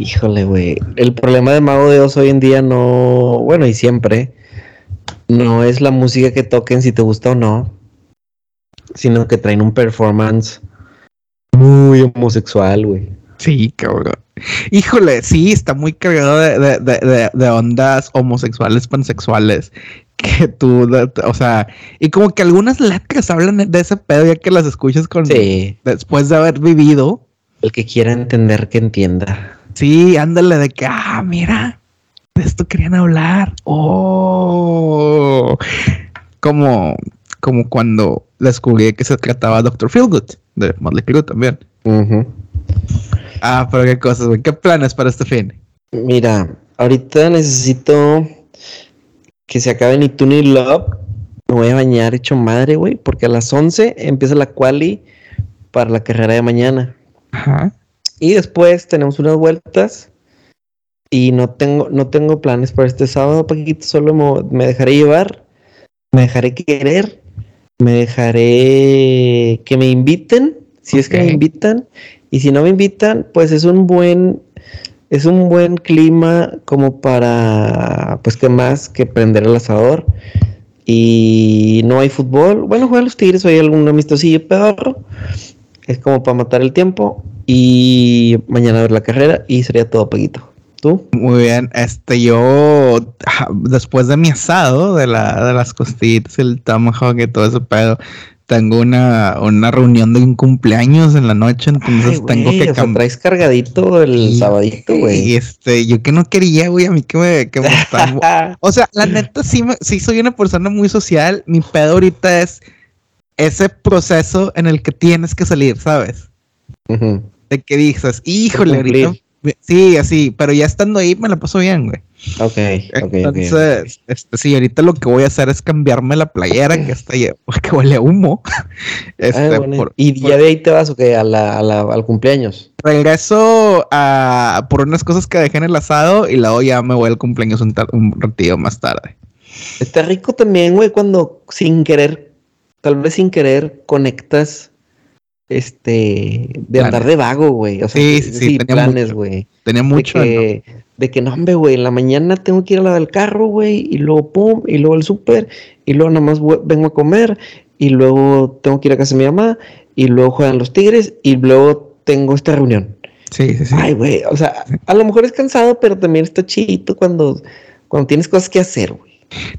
Híjole, güey. El problema de Mago de Oz hoy en día no, bueno, y siempre, no es la música que toquen si te gusta o no, sino que traen un performance muy homosexual, güey. Sí, cabrón. Híjole, sí, está muy cargado de, de, de, de- de ondas homosexuales, pansexuales. Que tú, o sea, y como que algunas letras hablan de ese pedo ya que las escuchas con Sí, después de haber vivido. el que quiera entender que entienda. Sí, ándale de que, ah, mira, de esto querían hablar. Oh, como, como cuando descubrí que se trataba Dr. Feelgood de Motley Crue también. Ujú. Ah, pero qué cosas, güey. ¿Qué planes para este fin? Mira, ahorita necesito que se acabe ni tú ni love. Me voy a bañar hecho madre, güey, porque a las 11 empieza la quali para la carrera de mañana. Ajá. Y después tenemos unas vueltas. Y no tengo, no tengo planes para este sábado, Paquito. Solo me dejaré llevar. Me dejaré querer. Me dejaré que me inviten. Si es que me invitan. Y si no me invitan, pues es un buen. Es un buen clima como para. Pues que más que prender el asador. Y no hay fútbol. Bueno, juegan los Tigres, hay algún amistosillo peor. Es como para matar el tiempo. Y mañana ver la carrera. Y sería todo, Paquito. ¿Tú? Muy bien, este yo después de mi asado de la de las costillitas, el tomahawk y todo ese pedo, tengo una, una reunión de un cumpleaños en la noche, entonces Ay, tengo que cambiar. traes cargadito el sabadito, Y güey. este, yo que no quería, güey, a mí que me, que me *laughs* O sea, la neta sí, me, sí soy una persona muy social. Mi pedo ahorita es ese proceso en el que tienes que salir, ¿sabes? Ujú. De que dices, híjole, ahorita. Sí, así, pero ya estando ahí me la paso bien, güey. Ok, ok, ok. Entonces, este, sí, ahorita lo que voy a hacer es cambiarme la playera que está lle- *laughs* que huele a humo. Este, Ah, bueno. por- y por- ya de ahí te vas o qué? A la, a la- al cumpleaños. regreso a por unas cosas que dejé en el asado y luego ya me voy al cumpleaños un, ratillo más tarde. Está rico también, güey, cuando sin querer, tal vez sin querer, conectas este de andar de vago, güey. O sea, Sí, sí, sí, tenía planes, güey. Tenía mucho. de que, de que no, hombre, güey, en la mañana tengo que ir a lavar el carro, güey, y luego pum, y luego el súper, y luego nada más vengo a comer, y luego tengo que ir a casa de mi mamá, y luego juegan los tigres, y luego tengo esta reunión. Sí, sí, sí. Ay, güey, o sea, a lo mejor es cansado, pero también está chidito cuando, cuando tienes cosas que hacer, güey.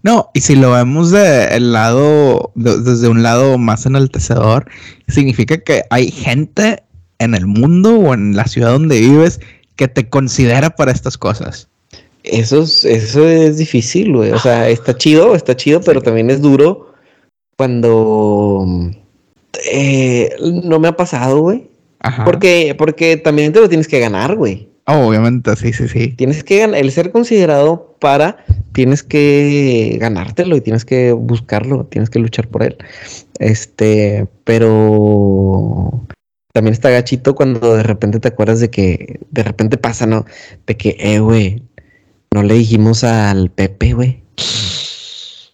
No, y si lo vemos de el lado, de- desde un lado más enaltecedor, significa que hay gente en el mundo o en la ciudad donde vives que te considera para estas cosas. Eso es, eso es difícil, güey. O sea, está chido, está chido, pero también es duro cuando eh, no me ha pasado, güey. Ajá. Porque, porque también te lo tienes que ganar, güey. Oh, obviamente, sí, sí, sí. Tienes que ganar, el ser considerado para, tienes que ganártelo y tienes que buscarlo, tienes que luchar por él. Este, pero también está gachito cuando de repente te acuerdas de que, de repente pasa, ¿no? De que, eh, güey, no le dijimos al Pepe, güey.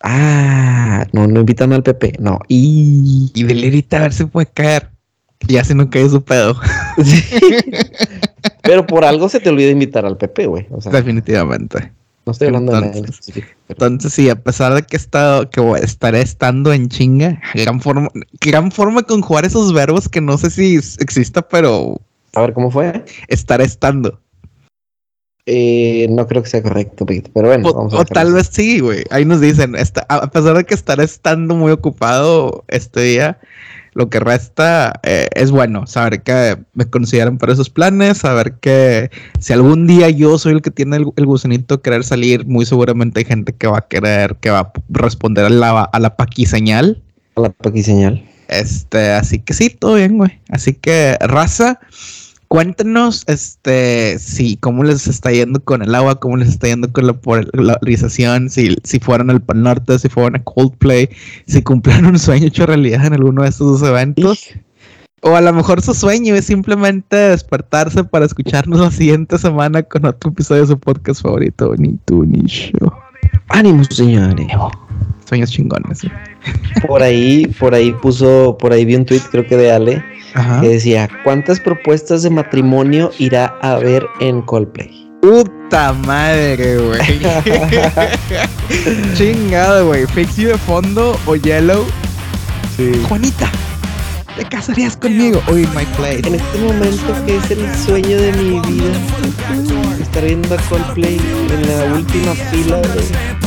Ah, no, no invitan al Pepe, no. Y Y ahorita a ver si puede caer. Ya si no cae su pedo. *laughs* Sí. Pero por algo se te olvida invitar al Pepe, güey. O sea, Definitivamente. No estoy hablando de en Entonces- específico. pero- Entonces, sí, a pesar de que he estado, que estaré estando en chinga, gran forma, gran forma de conjugar esos verbos que no sé si exista, pero A ver cómo fue. estaré estando. Eh, no creo que sea correcto, Pete, pero bueno, O, vamos a o tal vez sí, güey. Ahí nos dicen, está- a pesar de que estaré estando muy ocupado este día, lo que resta eh, es bueno saber que me consideran para esos planes, saber que si algún día yo soy el que tiene el, el gusanito de querer salir, muy seguramente hay gente que va a querer, que va a responder a la, a la paquiseñal. A la paquiseñal. Este, así que sí, todo bien, güey. Así que, raza, Cuéntenos, este, si cómo les está yendo con el agua, cómo les está yendo con la polarización, si, si fueron al Pan Norte, si fueron a Coldplay, si cumplieron un sueño hecho realidad en alguno de estos dos eventos. O a lo mejor su sueño es simplemente despertarse para escucharnos la siguiente semana con otro episodio de su podcast favorito, Ni tú ni yo. Ánimo, señores. Sueños chingones. *laughs* Por ahí, por ahí puso, por ahí vi un tweet, creo que de Ale, que decía, ¿cuántas propuestas de matrimonio irá a ver en Coldplay? Puta madre, güey. *laughs* Chingado, güey. Fix de fondo o Yellow. Sí. Juanita, ¿te casarías conmigo? Uy, my play. En este momento que es el sueño de mi vida, estar viendo a Coldplay en la última fila, güey.